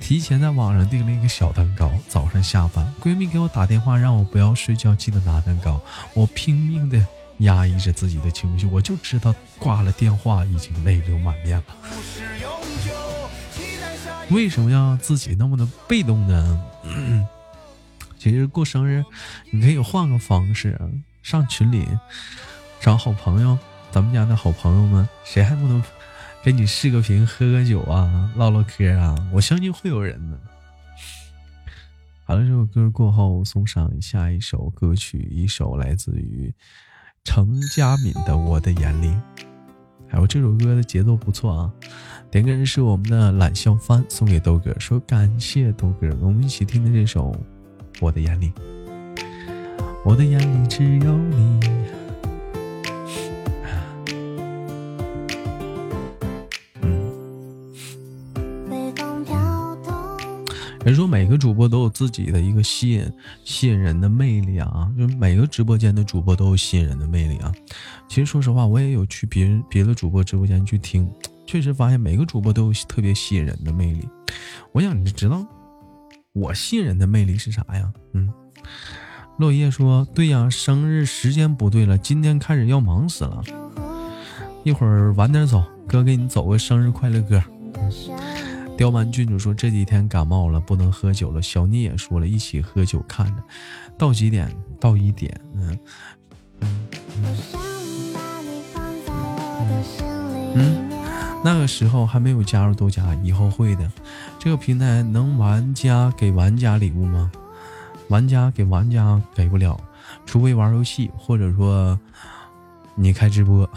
Speaker 2: 提前在网上订了一个小蛋糕。早上下班，闺蜜给我打电话，让我不要睡觉，记得拿蛋糕。我拼命的压抑着自己的情绪，我就知道挂了电话已经泪流满面了。为什么要自己那么的被动呢？其实过生日，你可以换个方式啊，上群里找好朋友，咱们家的好朋友们，谁还不能给你视个频、喝个酒啊、唠唠嗑啊？我相信会有人的。好了，这首歌过后，送上下一首歌曲，一首来自于程佳敏的《我的眼里》。还有这首歌的节奏不错啊，点歌人是我们的懒笑帆，送给豆哥，说感谢豆哥，我们一起听的这首《我的眼里》，我的眼里只有你。人说每个主播都有自己的一个吸引吸引人的魅力啊，就是每个直播间的主播都有吸引人的魅力啊。其实说实话，我也有去别人别的主播直播间去听，确实发现每个主播都有特别吸引人的魅力。我想你知道我吸引人的魅力是啥呀？嗯，落叶说对呀，生日时间不对了，今天开始要忙死了，一会儿晚点走，哥给你走个生日快乐歌。刁蛮郡主说这几天感冒了，不能喝酒了。小妮也说了，一起喝酒看着，到几点？到一点。嗯嗯，那个时候还没有加入豆家，以后会的。这个平台能玩家给玩家礼物吗？玩家给玩家给不了，除非玩游戏，或者说你开直播。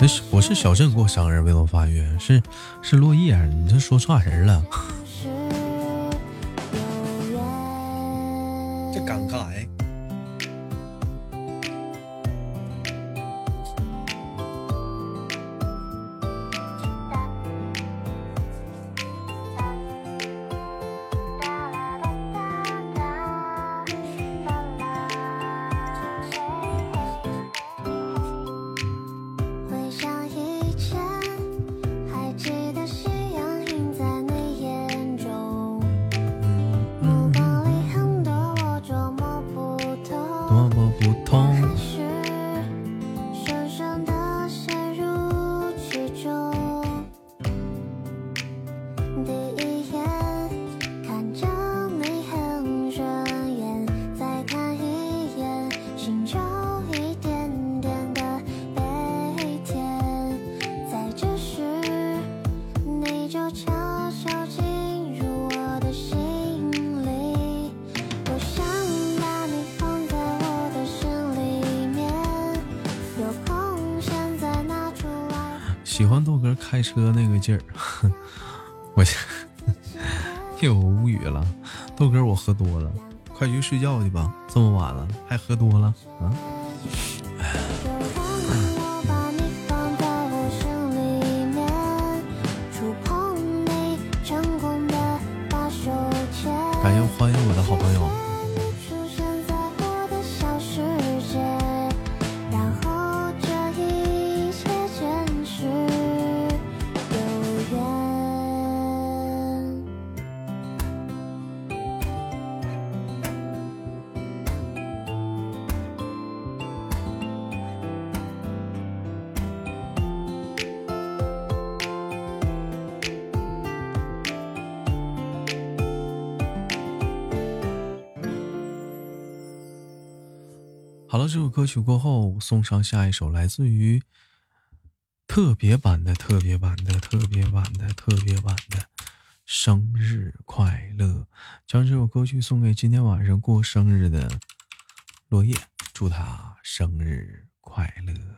Speaker 2: 那是不是小镇过生日为我发育，是是落叶，你这说错人了。这尴尬哎。喜欢豆哥开车那个劲儿，我替我无语了。豆哥，我喝多了，快去睡觉去吧，这么晚了还喝多了歌曲过后，送上下一首，来自于特别版的、特别版的、特别版的、特别版的《生日快乐》。将这首歌曲送给今天晚上过生日的落叶，祝他生日快乐。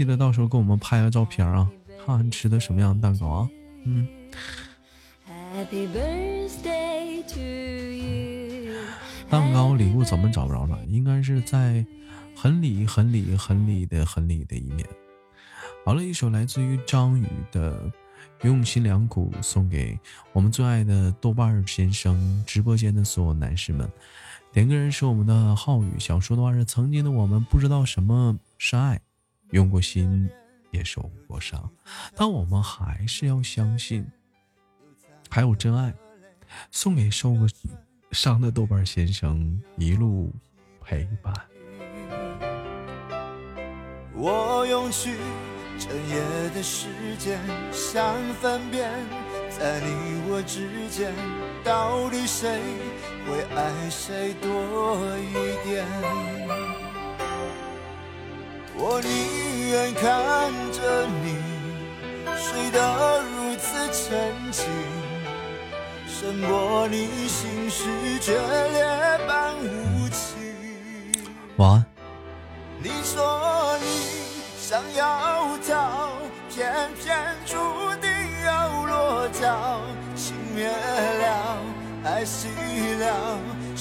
Speaker 2: 记得到时候给我们拍个照片啊，看看吃的什么样的蛋糕啊。嗯
Speaker 1: ，Happy birthday to you.
Speaker 2: 蛋糕礼物怎么找不着了？应该是在很里很里很里的很里的一面。好了，一首来自于张宇的《用心良苦》，送给我们最爱的豆瓣儿先生直播间的所有男士们。点歌人是我们的浩宇，想说的话是：曾经的我们不知道什么是爱，用过心也受过伤，但我们还是要相信，还有真爱。送给受过伤的豆瓣先生一路陪伴。
Speaker 5: 我用去整夜的时间，想分辨，在你我之间，到底谁会爱谁多一点？我宁愿看着你睡得如此沉静，胜过你心事决裂般无情。
Speaker 2: 晚安。
Speaker 5: 你说你想要逃，偏偏注定要落脚。情灭了，爱熄了，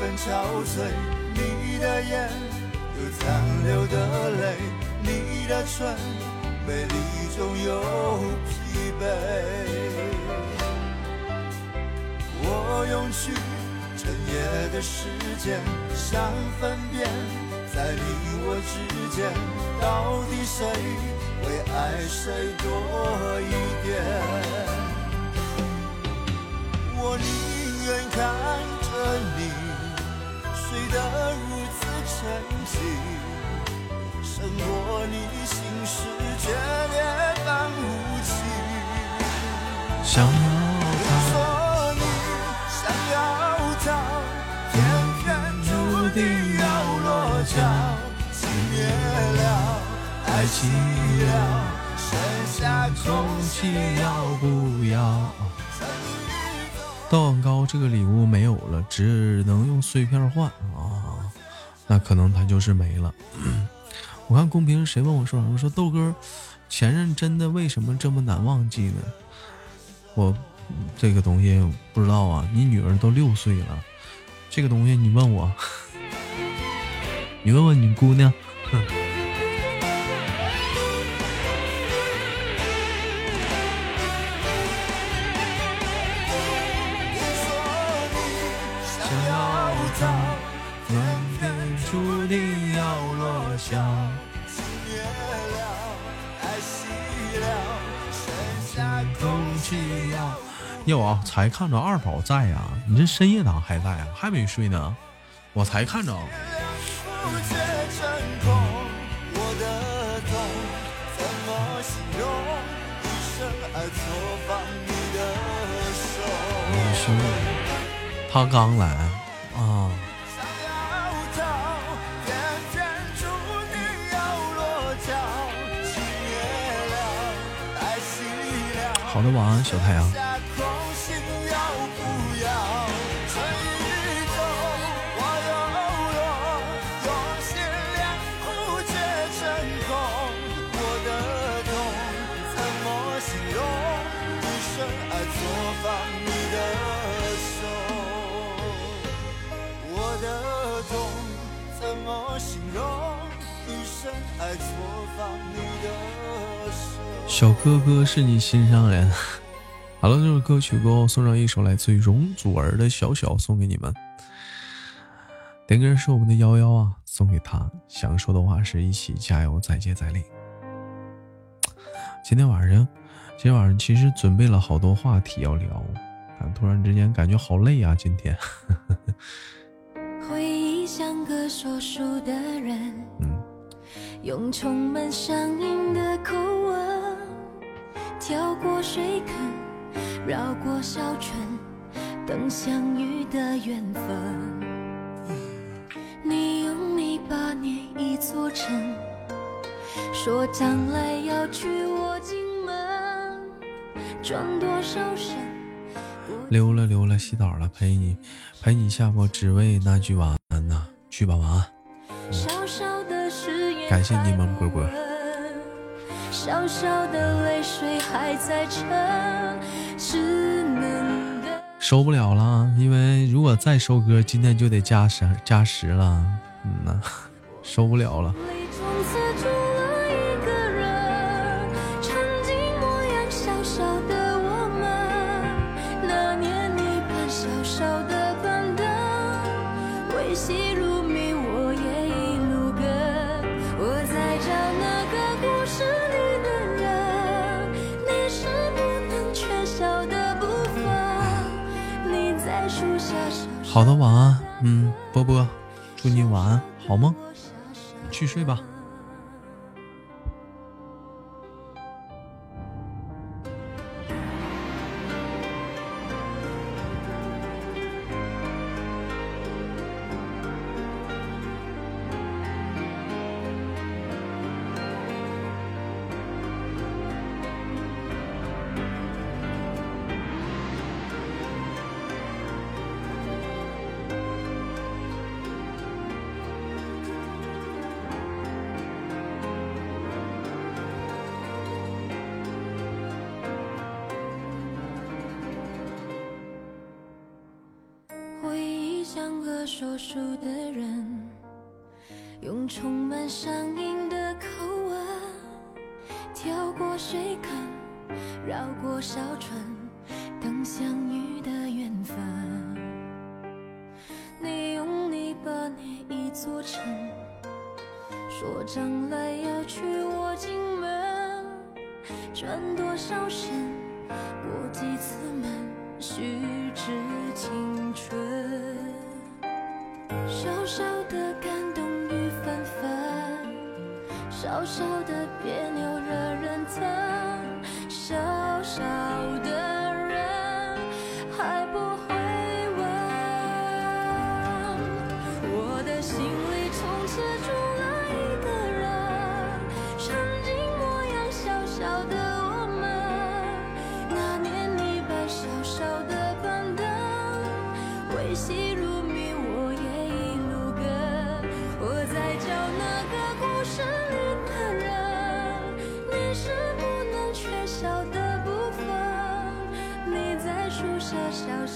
Speaker 5: 分憔悴，你的眼有残留的泪，你的唇美丽中有疲惫。我用去整夜的时间，想分辨，在你我之间，到底谁会爱谁多一点？我宁愿看着你睡得如此沉静，胜过你心事决裂般无情。
Speaker 2: 想要
Speaker 5: 说你想要逃，偏偏注定要落脚。熄灭了，爱熄了，剩下空气
Speaker 2: 要不要？道广高这个礼物没有了，只能用碎片换啊，那可能它就是没了。我看公屏谁问我说什么？说豆哥，前任真的为什么这么难忘记呢？我这个东西不知道啊，你女儿都六岁了，这个东西你问我，你问问你姑娘。想 才看着二宝在呀、你这深夜党还在啊？还没睡呢？我才看着。
Speaker 5: 不觉真空。我的痛怎么形容？一生爱错放你的手。
Speaker 2: 兄弟，他刚来啊！好的，晚安，小太阳。小哥哥是你心上人。好了，这首歌曲过后送上一首来自于容祖儿的《小小》，送给你们。点歌是我们的幺幺啊，送给他。想说的话是一起加油，再接再厉。今天晚上，今天晚上其实准备了好多话题要聊，啊，突然之间感觉好累啊！今天，
Speaker 1: 回忆像个说书的人，
Speaker 2: 嗯，
Speaker 1: 用充满乡音的口吻，跳过水坑，绕过小村，等相遇的缘分。你用泥巴捏一座城，说将来要娶我进门，转多少身？
Speaker 2: 溜了溜了，洗澡了，陪你陪你下播，只为那句晚安呐、去吧，晚安。
Speaker 1: 小小的誓言，
Speaker 2: 感谢柠檬果果，
Speaker 1: 小小的泪水还在撑，只能。
Speaker 2: 收不了了，因为如果再收歌，今天就得加时加时了，嗯呐，收不了了。好的，晚安，嗯，波波，祝你晚安，好梦，去睡吧。
Speaker 1: 座城，说将来要娶我进门，转多少身，过几次门，虚掷青春。小小的感动雨纷纷，小小的别扭惹人疼，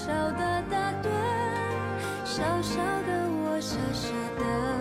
Speaker 1: 小的打盹，小小的我傻傻的。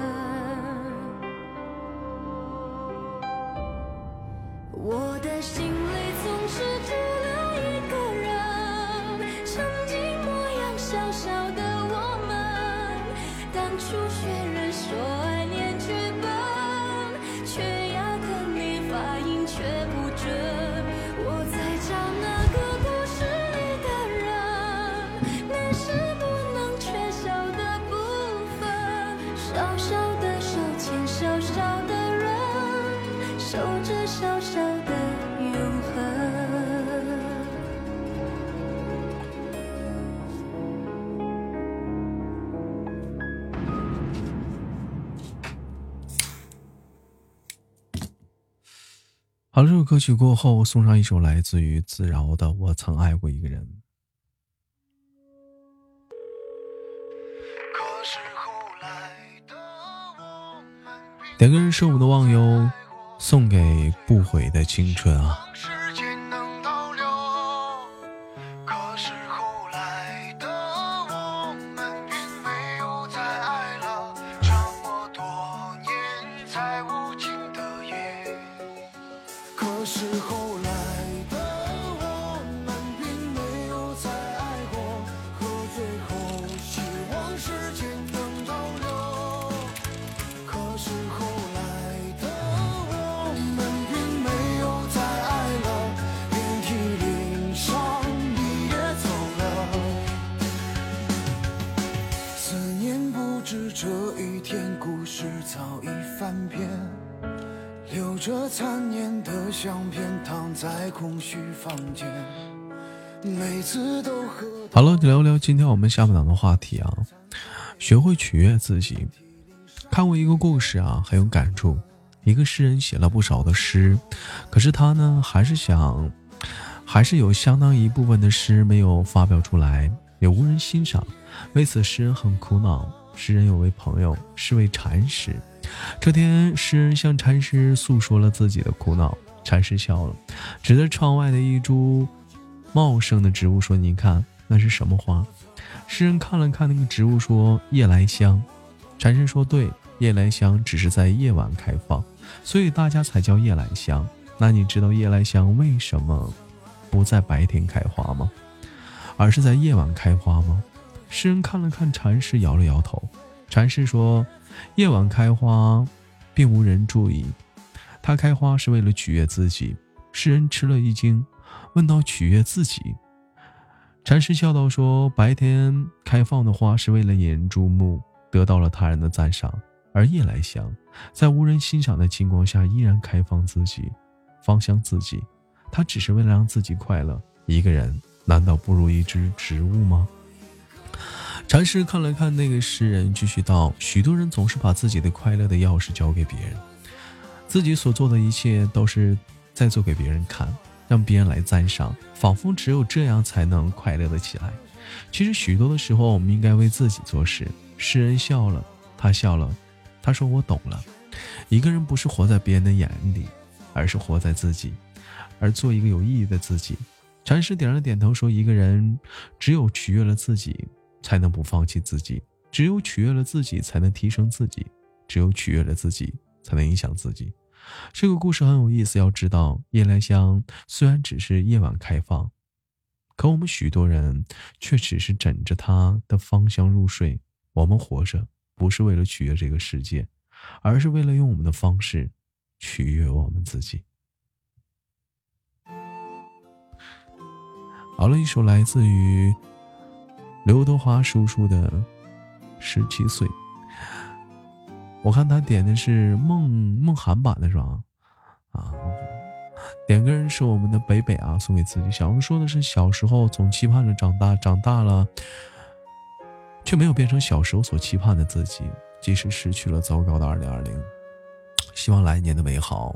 Speaker 2: 好了，这首歌曲过后，送上一首来自于自饶的《我曾爱过一个人》。
Speaker 5: 可是后来的我们并
Speaker 2: 点歌是我们的忘忧，送给不悔的青春啊！
Speaker 5: 留着残念的相片躺在空虚房间，每次都和
Speaker 2: 好了，聊聊今天我们下半场的话题啊，学会取悦自己。看过一个故事啊，很有感触。一个诗人写了不少的诗，可是他呢，还是想，还是有相当一部分的诗没有发表出来，也无人欣赏。为此，诗人很苦恼。诗人有位朋友是位禅师，这天，诗人向禅师诉说了自己的苦恼。禅师笑了，指着窗外的一株茂盛的植物说：“你看，那是什么花？”诗人看了看那个植物，说：“夜来香。”禅师说：“对，夜来香只是在夜晚开放，所以大家才叫夜来香。那你知道夜来香为什么不在白天开花吗？而是在夜晚开花吗？”诗人看了看禅师，摇了摇头。禅师说：“夜晚开花，并无人注意。它开花是为了取悦自己。”诗人吃了一惊，问道：“取悦自己？”禅师笑道说：“白天开放的花是为了引人注目，得到了他人的赞赏；而夜来香，在无人欣赏的情况下，依然开放自己，芳香自己。它只是为了让自己快乐。一个人难道不如一只植物吗？”禅师看了看那个诗人，继续道：“许多人总是把自己的快乐的钥匙交给别人，自己所做的一切都是在做给别人看，让别人来赞赏，仿佛只有这样才能快乐的起来。其实许多的时候，我们应该为自己做事。”诗人笑了，他笑了，他说：“我懂了，一个人不是活在别人的眼里，而是活在自己，而做一个有意义的自己。”禅师点了点头，说：“一个人只有取悦了自己。”才能不放弃自己，
Speaker 1: 只有取悦了自己，才能提升自己；只有取悦了自己，才能影响自己。这个故事很有意思。要知道，夜来香虽然只是夜晚开放，可我们许多人却只是枕着它的芳香入睡。我们活着不是为了取悦这个世界，而是为了用我们的方式取悦我们自己。好了一首来自于刘德华叔叔的《十七岁》，我看他点的是梦梦涵版的是吧？啊，点歌人是我们的北北啊，送给自己。小红说的是小时候总期盼着长大，长大了却没有变成小时候所期盼的自己，即使失去了糟糕的二零二零，希望来年的美好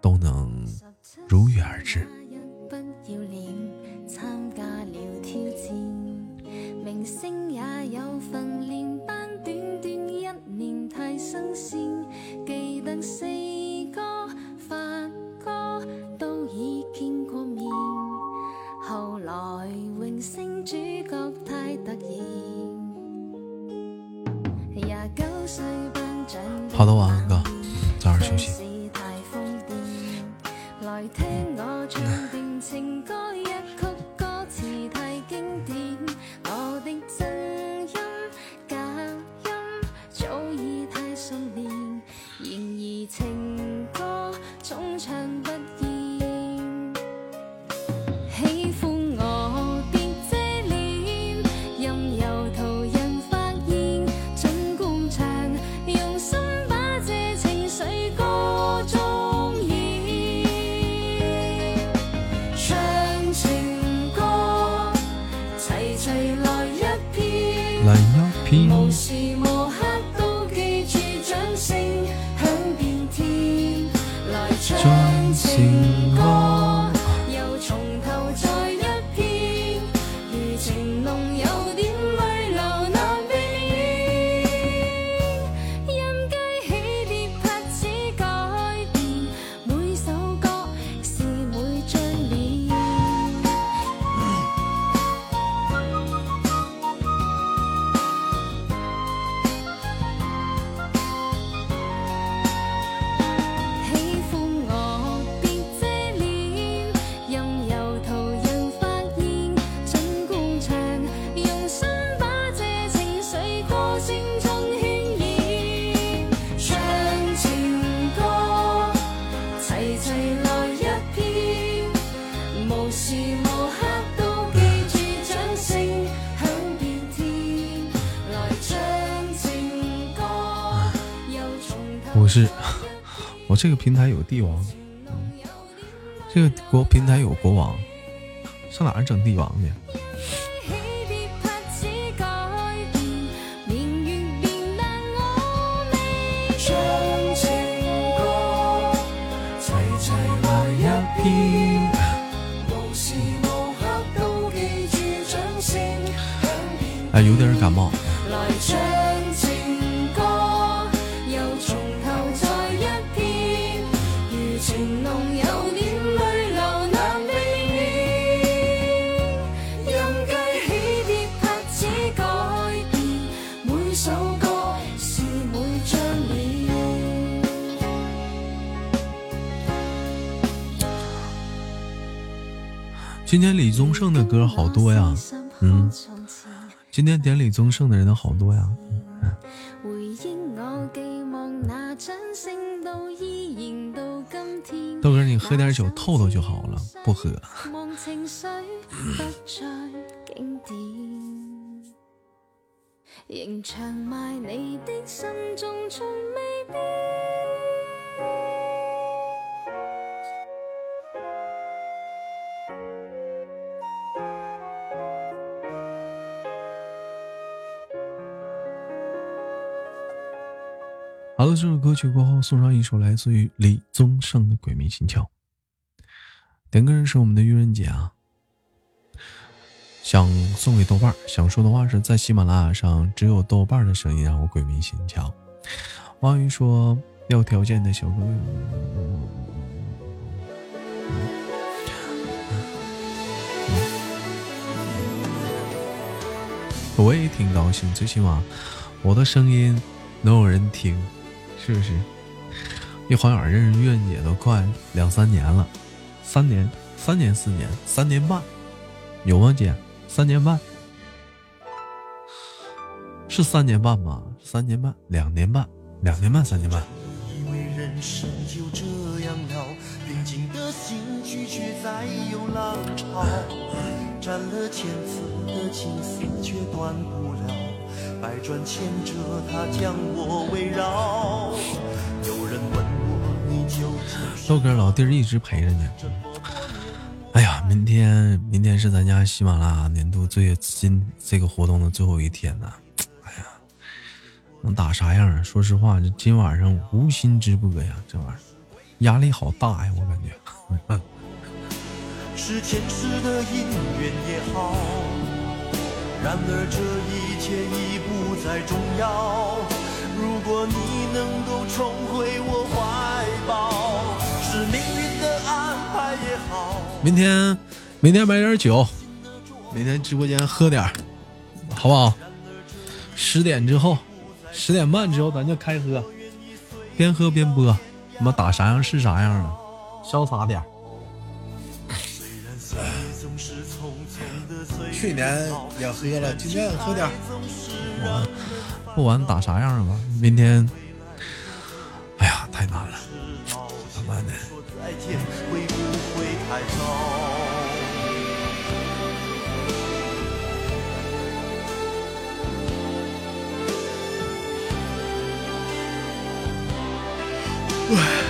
Speaker 1: 都能如约而至。
Speaker 2: 星也有份練班，短短一年太新鮮。記得四哥、發哥都已見過面，後來榮升主角太突然。廿九歲頒獎
Speaker 1: 好的晚这个平台有帝王，这个国平台有国王，上哪儿整帝王去？今天李宗盛的歌好多呀，嗯，今天点李宗盛的人好多呀。豆哥，你喝点酒透透就好了，不喝。
Speaker 2: 望
Speaker 1: 好了，这首歌曲过后，送上一首来自于李宗盛的《鬼迷心窍》。点歌人是我们的愚人节啊，想送给豆瓣儿，想说的话是在喜马拉雅上只有豆瓣的声音让我鬼迷心窍。王宇说要条件的小哥哥。
Speaker 2: 我也挺高兴，最起码我的声音能有人听，是不是？一晃眼认识月姐都快两三年了，三年、三年、四年、三年半，有吗，姐？三年半是三年半吗？三年半，两年半，两年半，三年半。
Speaker 5: 斩了千次的情丝却断不了，百转千折它将我围绕。有人问我你究竟是
Speaker 2: 豆哥老弟儿一直陪着你。哎呀，明天明天是咱家喜马拉雅年度最新这个活动的最后一天呐、哎呀，能打啥样啊？说实话，这今晚上无心直播呀，这玩意儿压力好大呀，我感觉。
Speaker 5: 是前世的因缘也好，然而这一切已不再重要。如果你能够重回我怀抱，是命运的安排也好。
Speaker 2: 明天明天买点酒，明天直播间喝点儿，好不好？十点之后，十点半之后咱就开喝，边喝边播，他妈打啥样是啥样啊，潇洒点去年也喝了，今天也喝点儿。
Speaker 5: 总是
Speaker 2: 完不管打啥样吧，明天，哎呀，太难了，他妈的，
Speaker 5: 说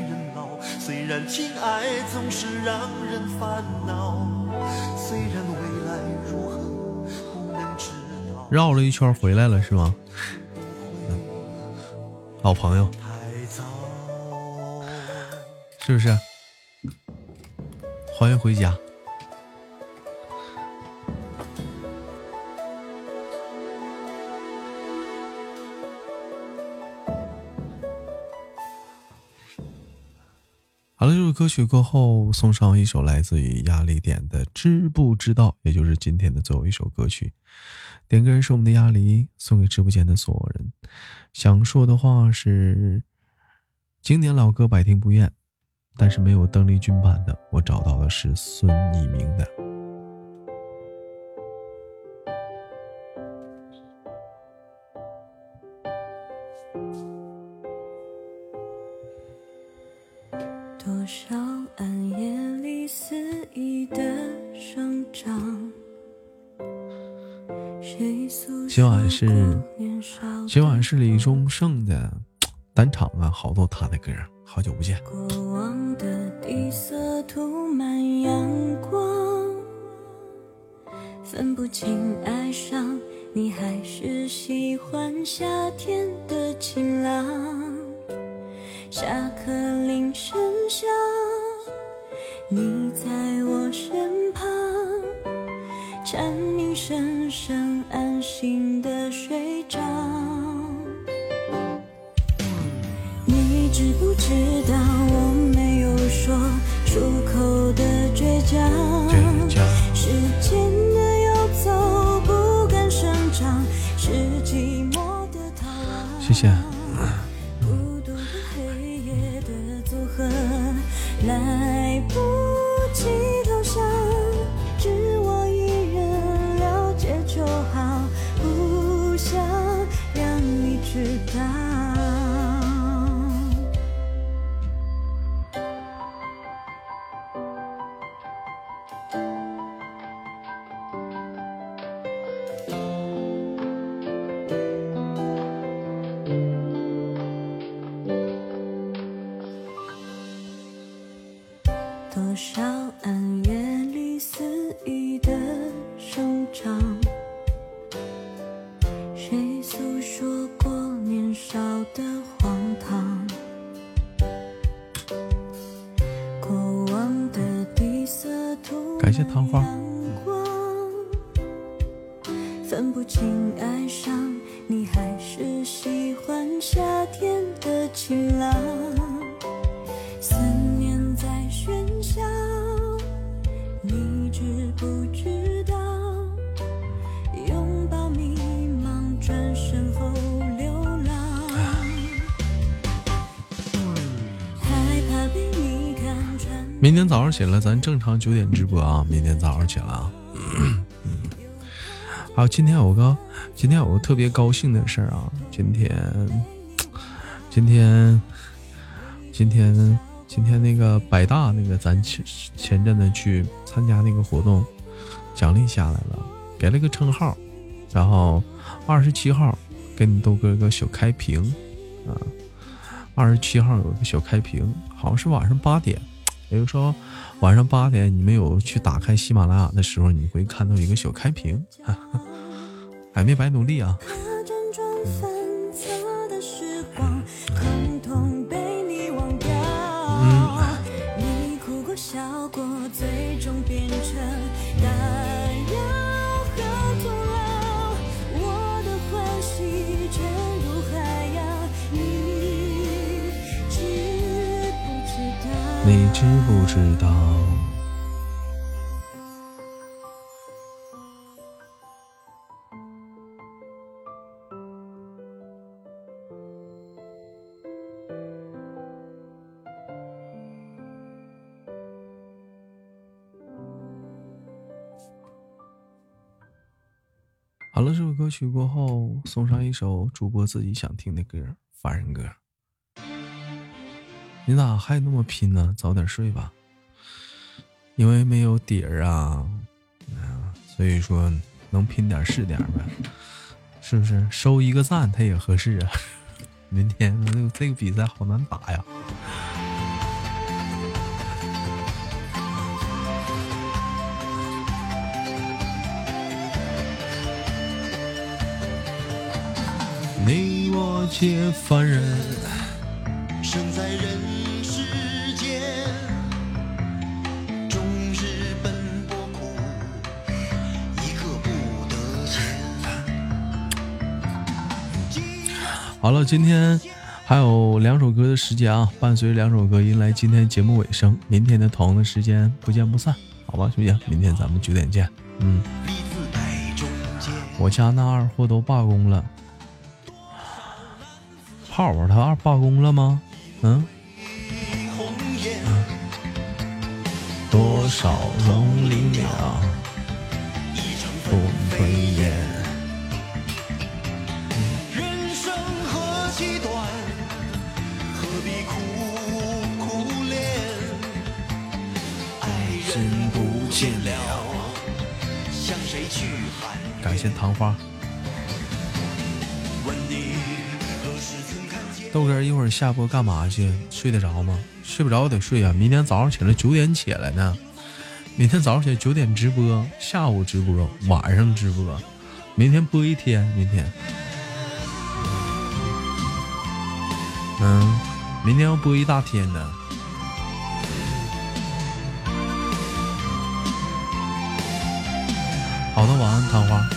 Speaker 5: 然情爱总是让人烦恼，虽然未来如何不能知道。
Speaker 2: 绕了一圈回来了是吗？嗯老朋友，是不是？欢迎回家。好了，这首歌曲过后，送上一首来自于压力点的《知不知道》，也就是今天的最后一首歌曲。点歌人是我们的鸭梨，送给直播间的所有人。想说的话是：经典老歌百听不厌，但是没有邓丽君版的，我找到的是孙一鸣的。
Speaker 6: 多少暗夜里肆意的生长，谁诉
Speaker 2: 今晚是今晚是李宗盛的单场啊，好多他的歌，好久不见。
Speaker 6: 过往的底色涂满阳光，分不清爱上你还是喜欢夏天的晴朗。下课
Speaker 2: 早上起来，咱正常九点直播啊！明天早上起来啊。嗯 好今天有个，今天有个特别高兴的事儿啊！今天，今天，今天，今天那个百大那个，咱前前阵子去参加那个活动，奖励下来了，给了个称号，然后二十七号给你豆哥一个小开屏啊，二十七号有个小开屏，好像是晚上八点。也就是说，晚上八点你没有去打开喜马拉雅的时候，你会看到一个小开屏，还没白努力啊！
Speaker 1: 辗知不知道？
Speaker 2: 好了，这首歌曲过后，送上一首主播自己想听的歌，凡人歌。你咋还那么拼呢？早点睡吧，因为没有底儿啊，所以说能拼点是点呗，是不是？收一个赞他也合适啊。明天这个比赛好难打呀。你我皆凡人。
Speaker 5: 生在人
Speaker 2: 好了，今天还有两首歌的时间啊，伴随两首歌迎来今天节目尾声。明天的同样的时间不见不散，好吧，兄弟，明天咱们九点见。嗯，我家那二货都罢工了，泡泡他二罢工了吗？嗯，多少龙鳞
Speaker 5: 鸟，
Speaker 2: 不
Speaker 5: 纷
Speaker 2: 飞
Speaker 5: 见了，向谁去喊？
Speaker 2: 感谢糖花
Speaker 5: 问你何时曾看见？
Speaker 2: 豆哥，一会儿下播干嘛去？睡得着吗？睡不着得睡啊！明天早上起来九点起来呢。明天早上起来九点直播，下午直播，晚上直播，明天播一天。明天，嗯，明天要播一大天呢。好的，晚安，昙花。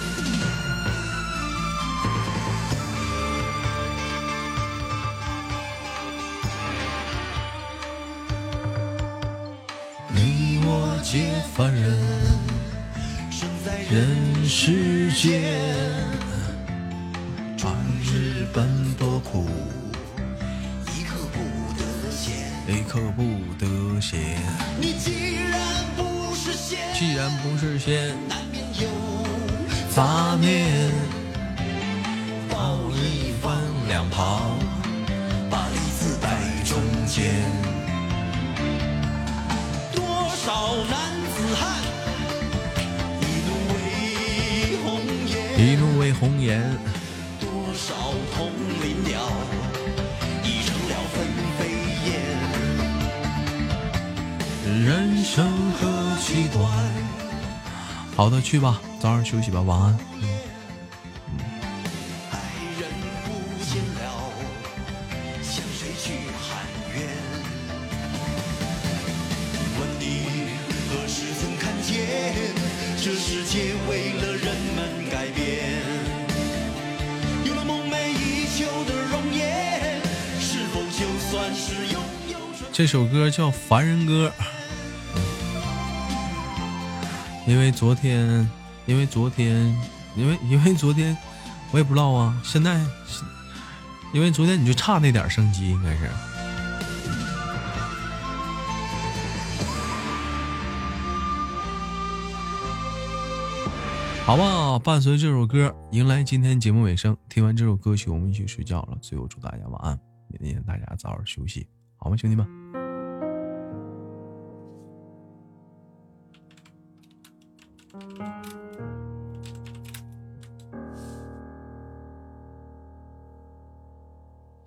Speaker 2: 你我皆凡人，
Speaker 4: 生在
Speaker 2: 人世间，
Speaker 4: 终日奔波苦，一刻不得闲。
Speaker 2: 一刻不得闲。
Speaker 4: 你既然不是仙，
Speaker 2: 既然不是仙。杂念
Speaker 4: 抱一方
Speaker 2: 两旁，
Speaker 4: 把利字摆中间。多少男子汉，一怒为红颜；
Speaker 2: 一怒为红颜。
Speaker 4: 多少同林鸟，已成了分飞燕。
Speaker 2: 人生何其短。好的，去吧，早点休息吧，晚安。
Speaker 4: 爱人不见了，向谁去喊冤？你何时曾看见，这世界为了人们改变？有了梦寐以求的容颜，是否就算是拥有着？
Speaker 2: 这首歌叫《凡人歌》，因为昨天，因为昨天，因为因为昨天，我也不知道啊。现在，因为昨天你就差那点升级，应该是。好吧，伴随这首歌，迎来今天节目尾声。听完这首歌曲，我们一起睡觉了。最后祝大家晚安，明天大家早点休息，好吗，兄弟们？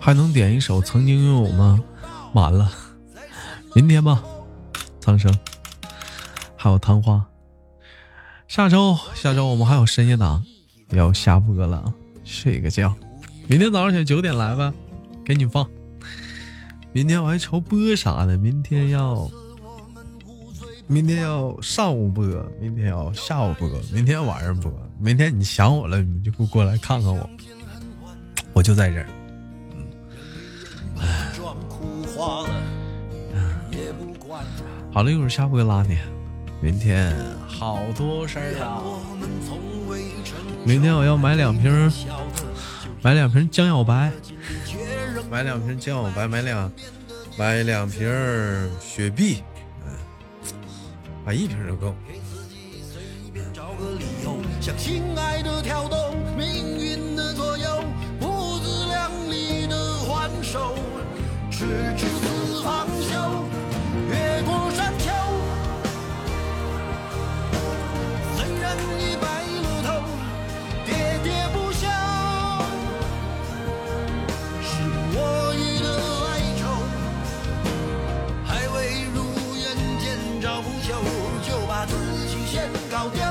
Speaker 2: 还能点一首《曾经拥有》吗？完了，明天吧，苍生，还有昙花。下周，下周我们还有深夜档，要下播了，睡个觉。明天早上起来九点来呗，给你放。明天我还愁播啥呢？明天要，明天要上午播，明天要下午播，明天晚上播。明天你想我了，你就给我过来看看我，我就在这儿。
Speaker 4: 妆哭花了，也不管。
Speaker 2: 好了，一会儿下回拉你。明天好多事儿啊！明天我要买两瓶，买两瓶江小白，买两瓶江小白，买两买两瓶雪碧，嗯，买一瓶就够。
Speaker 4: 是执子方休，越过山丘。虽然已白了头，喋喋不
Speaker 5: 休，是我已的哀愁，还未如愿见着不朽，就把自
Speaker 2: 己先搞丢。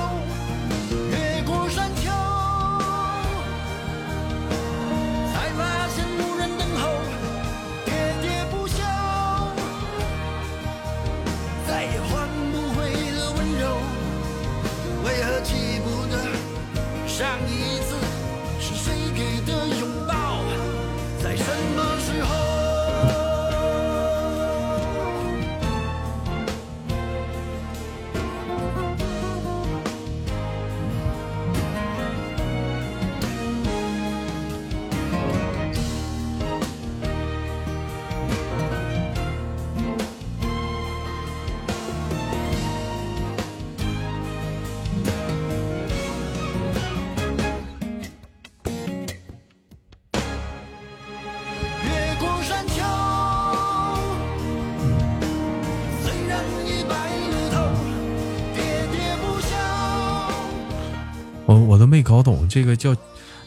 Speaker 2: 搞懂这个叫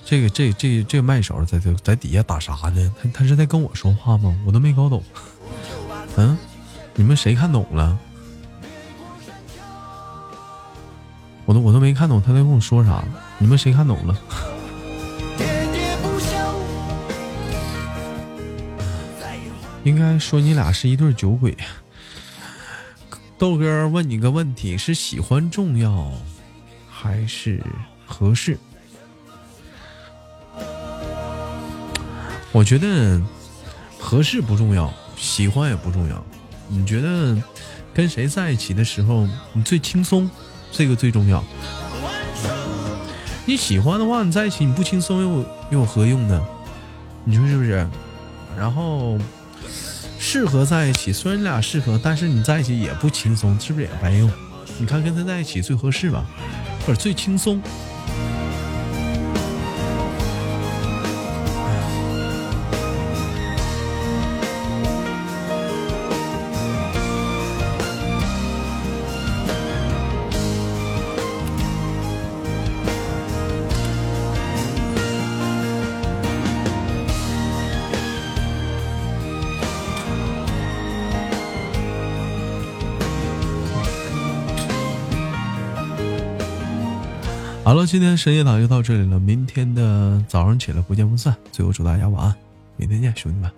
Speaker 2: 这个这这这麦手在在在底下打啥呢？他他是在跟我说话吗？我都没搞懂。嗯，你们谁看懂了？我都我都没看懂他在跟我说啥，你们谁看懂了？应该说你俩是一对酒鬼。豆哥问你个问题：是喜欢重要还是合适？我觉得合适不重要，喜欢也不重要。你觉得跟谁在一起的时候你最轻松？这个最重要。你喜欢的话，你在一起你不轻松又又有何用呢？你说是不是？然后适合在一起，虽然你俩适合，但是你在一起也不轻松，是不是也白用？你看跟他在一起最合适吧，或者最轻松。今天深夜档就到这里了，明天的早上起来不见不散。最后祝大家晚安，明天见，兄弟们，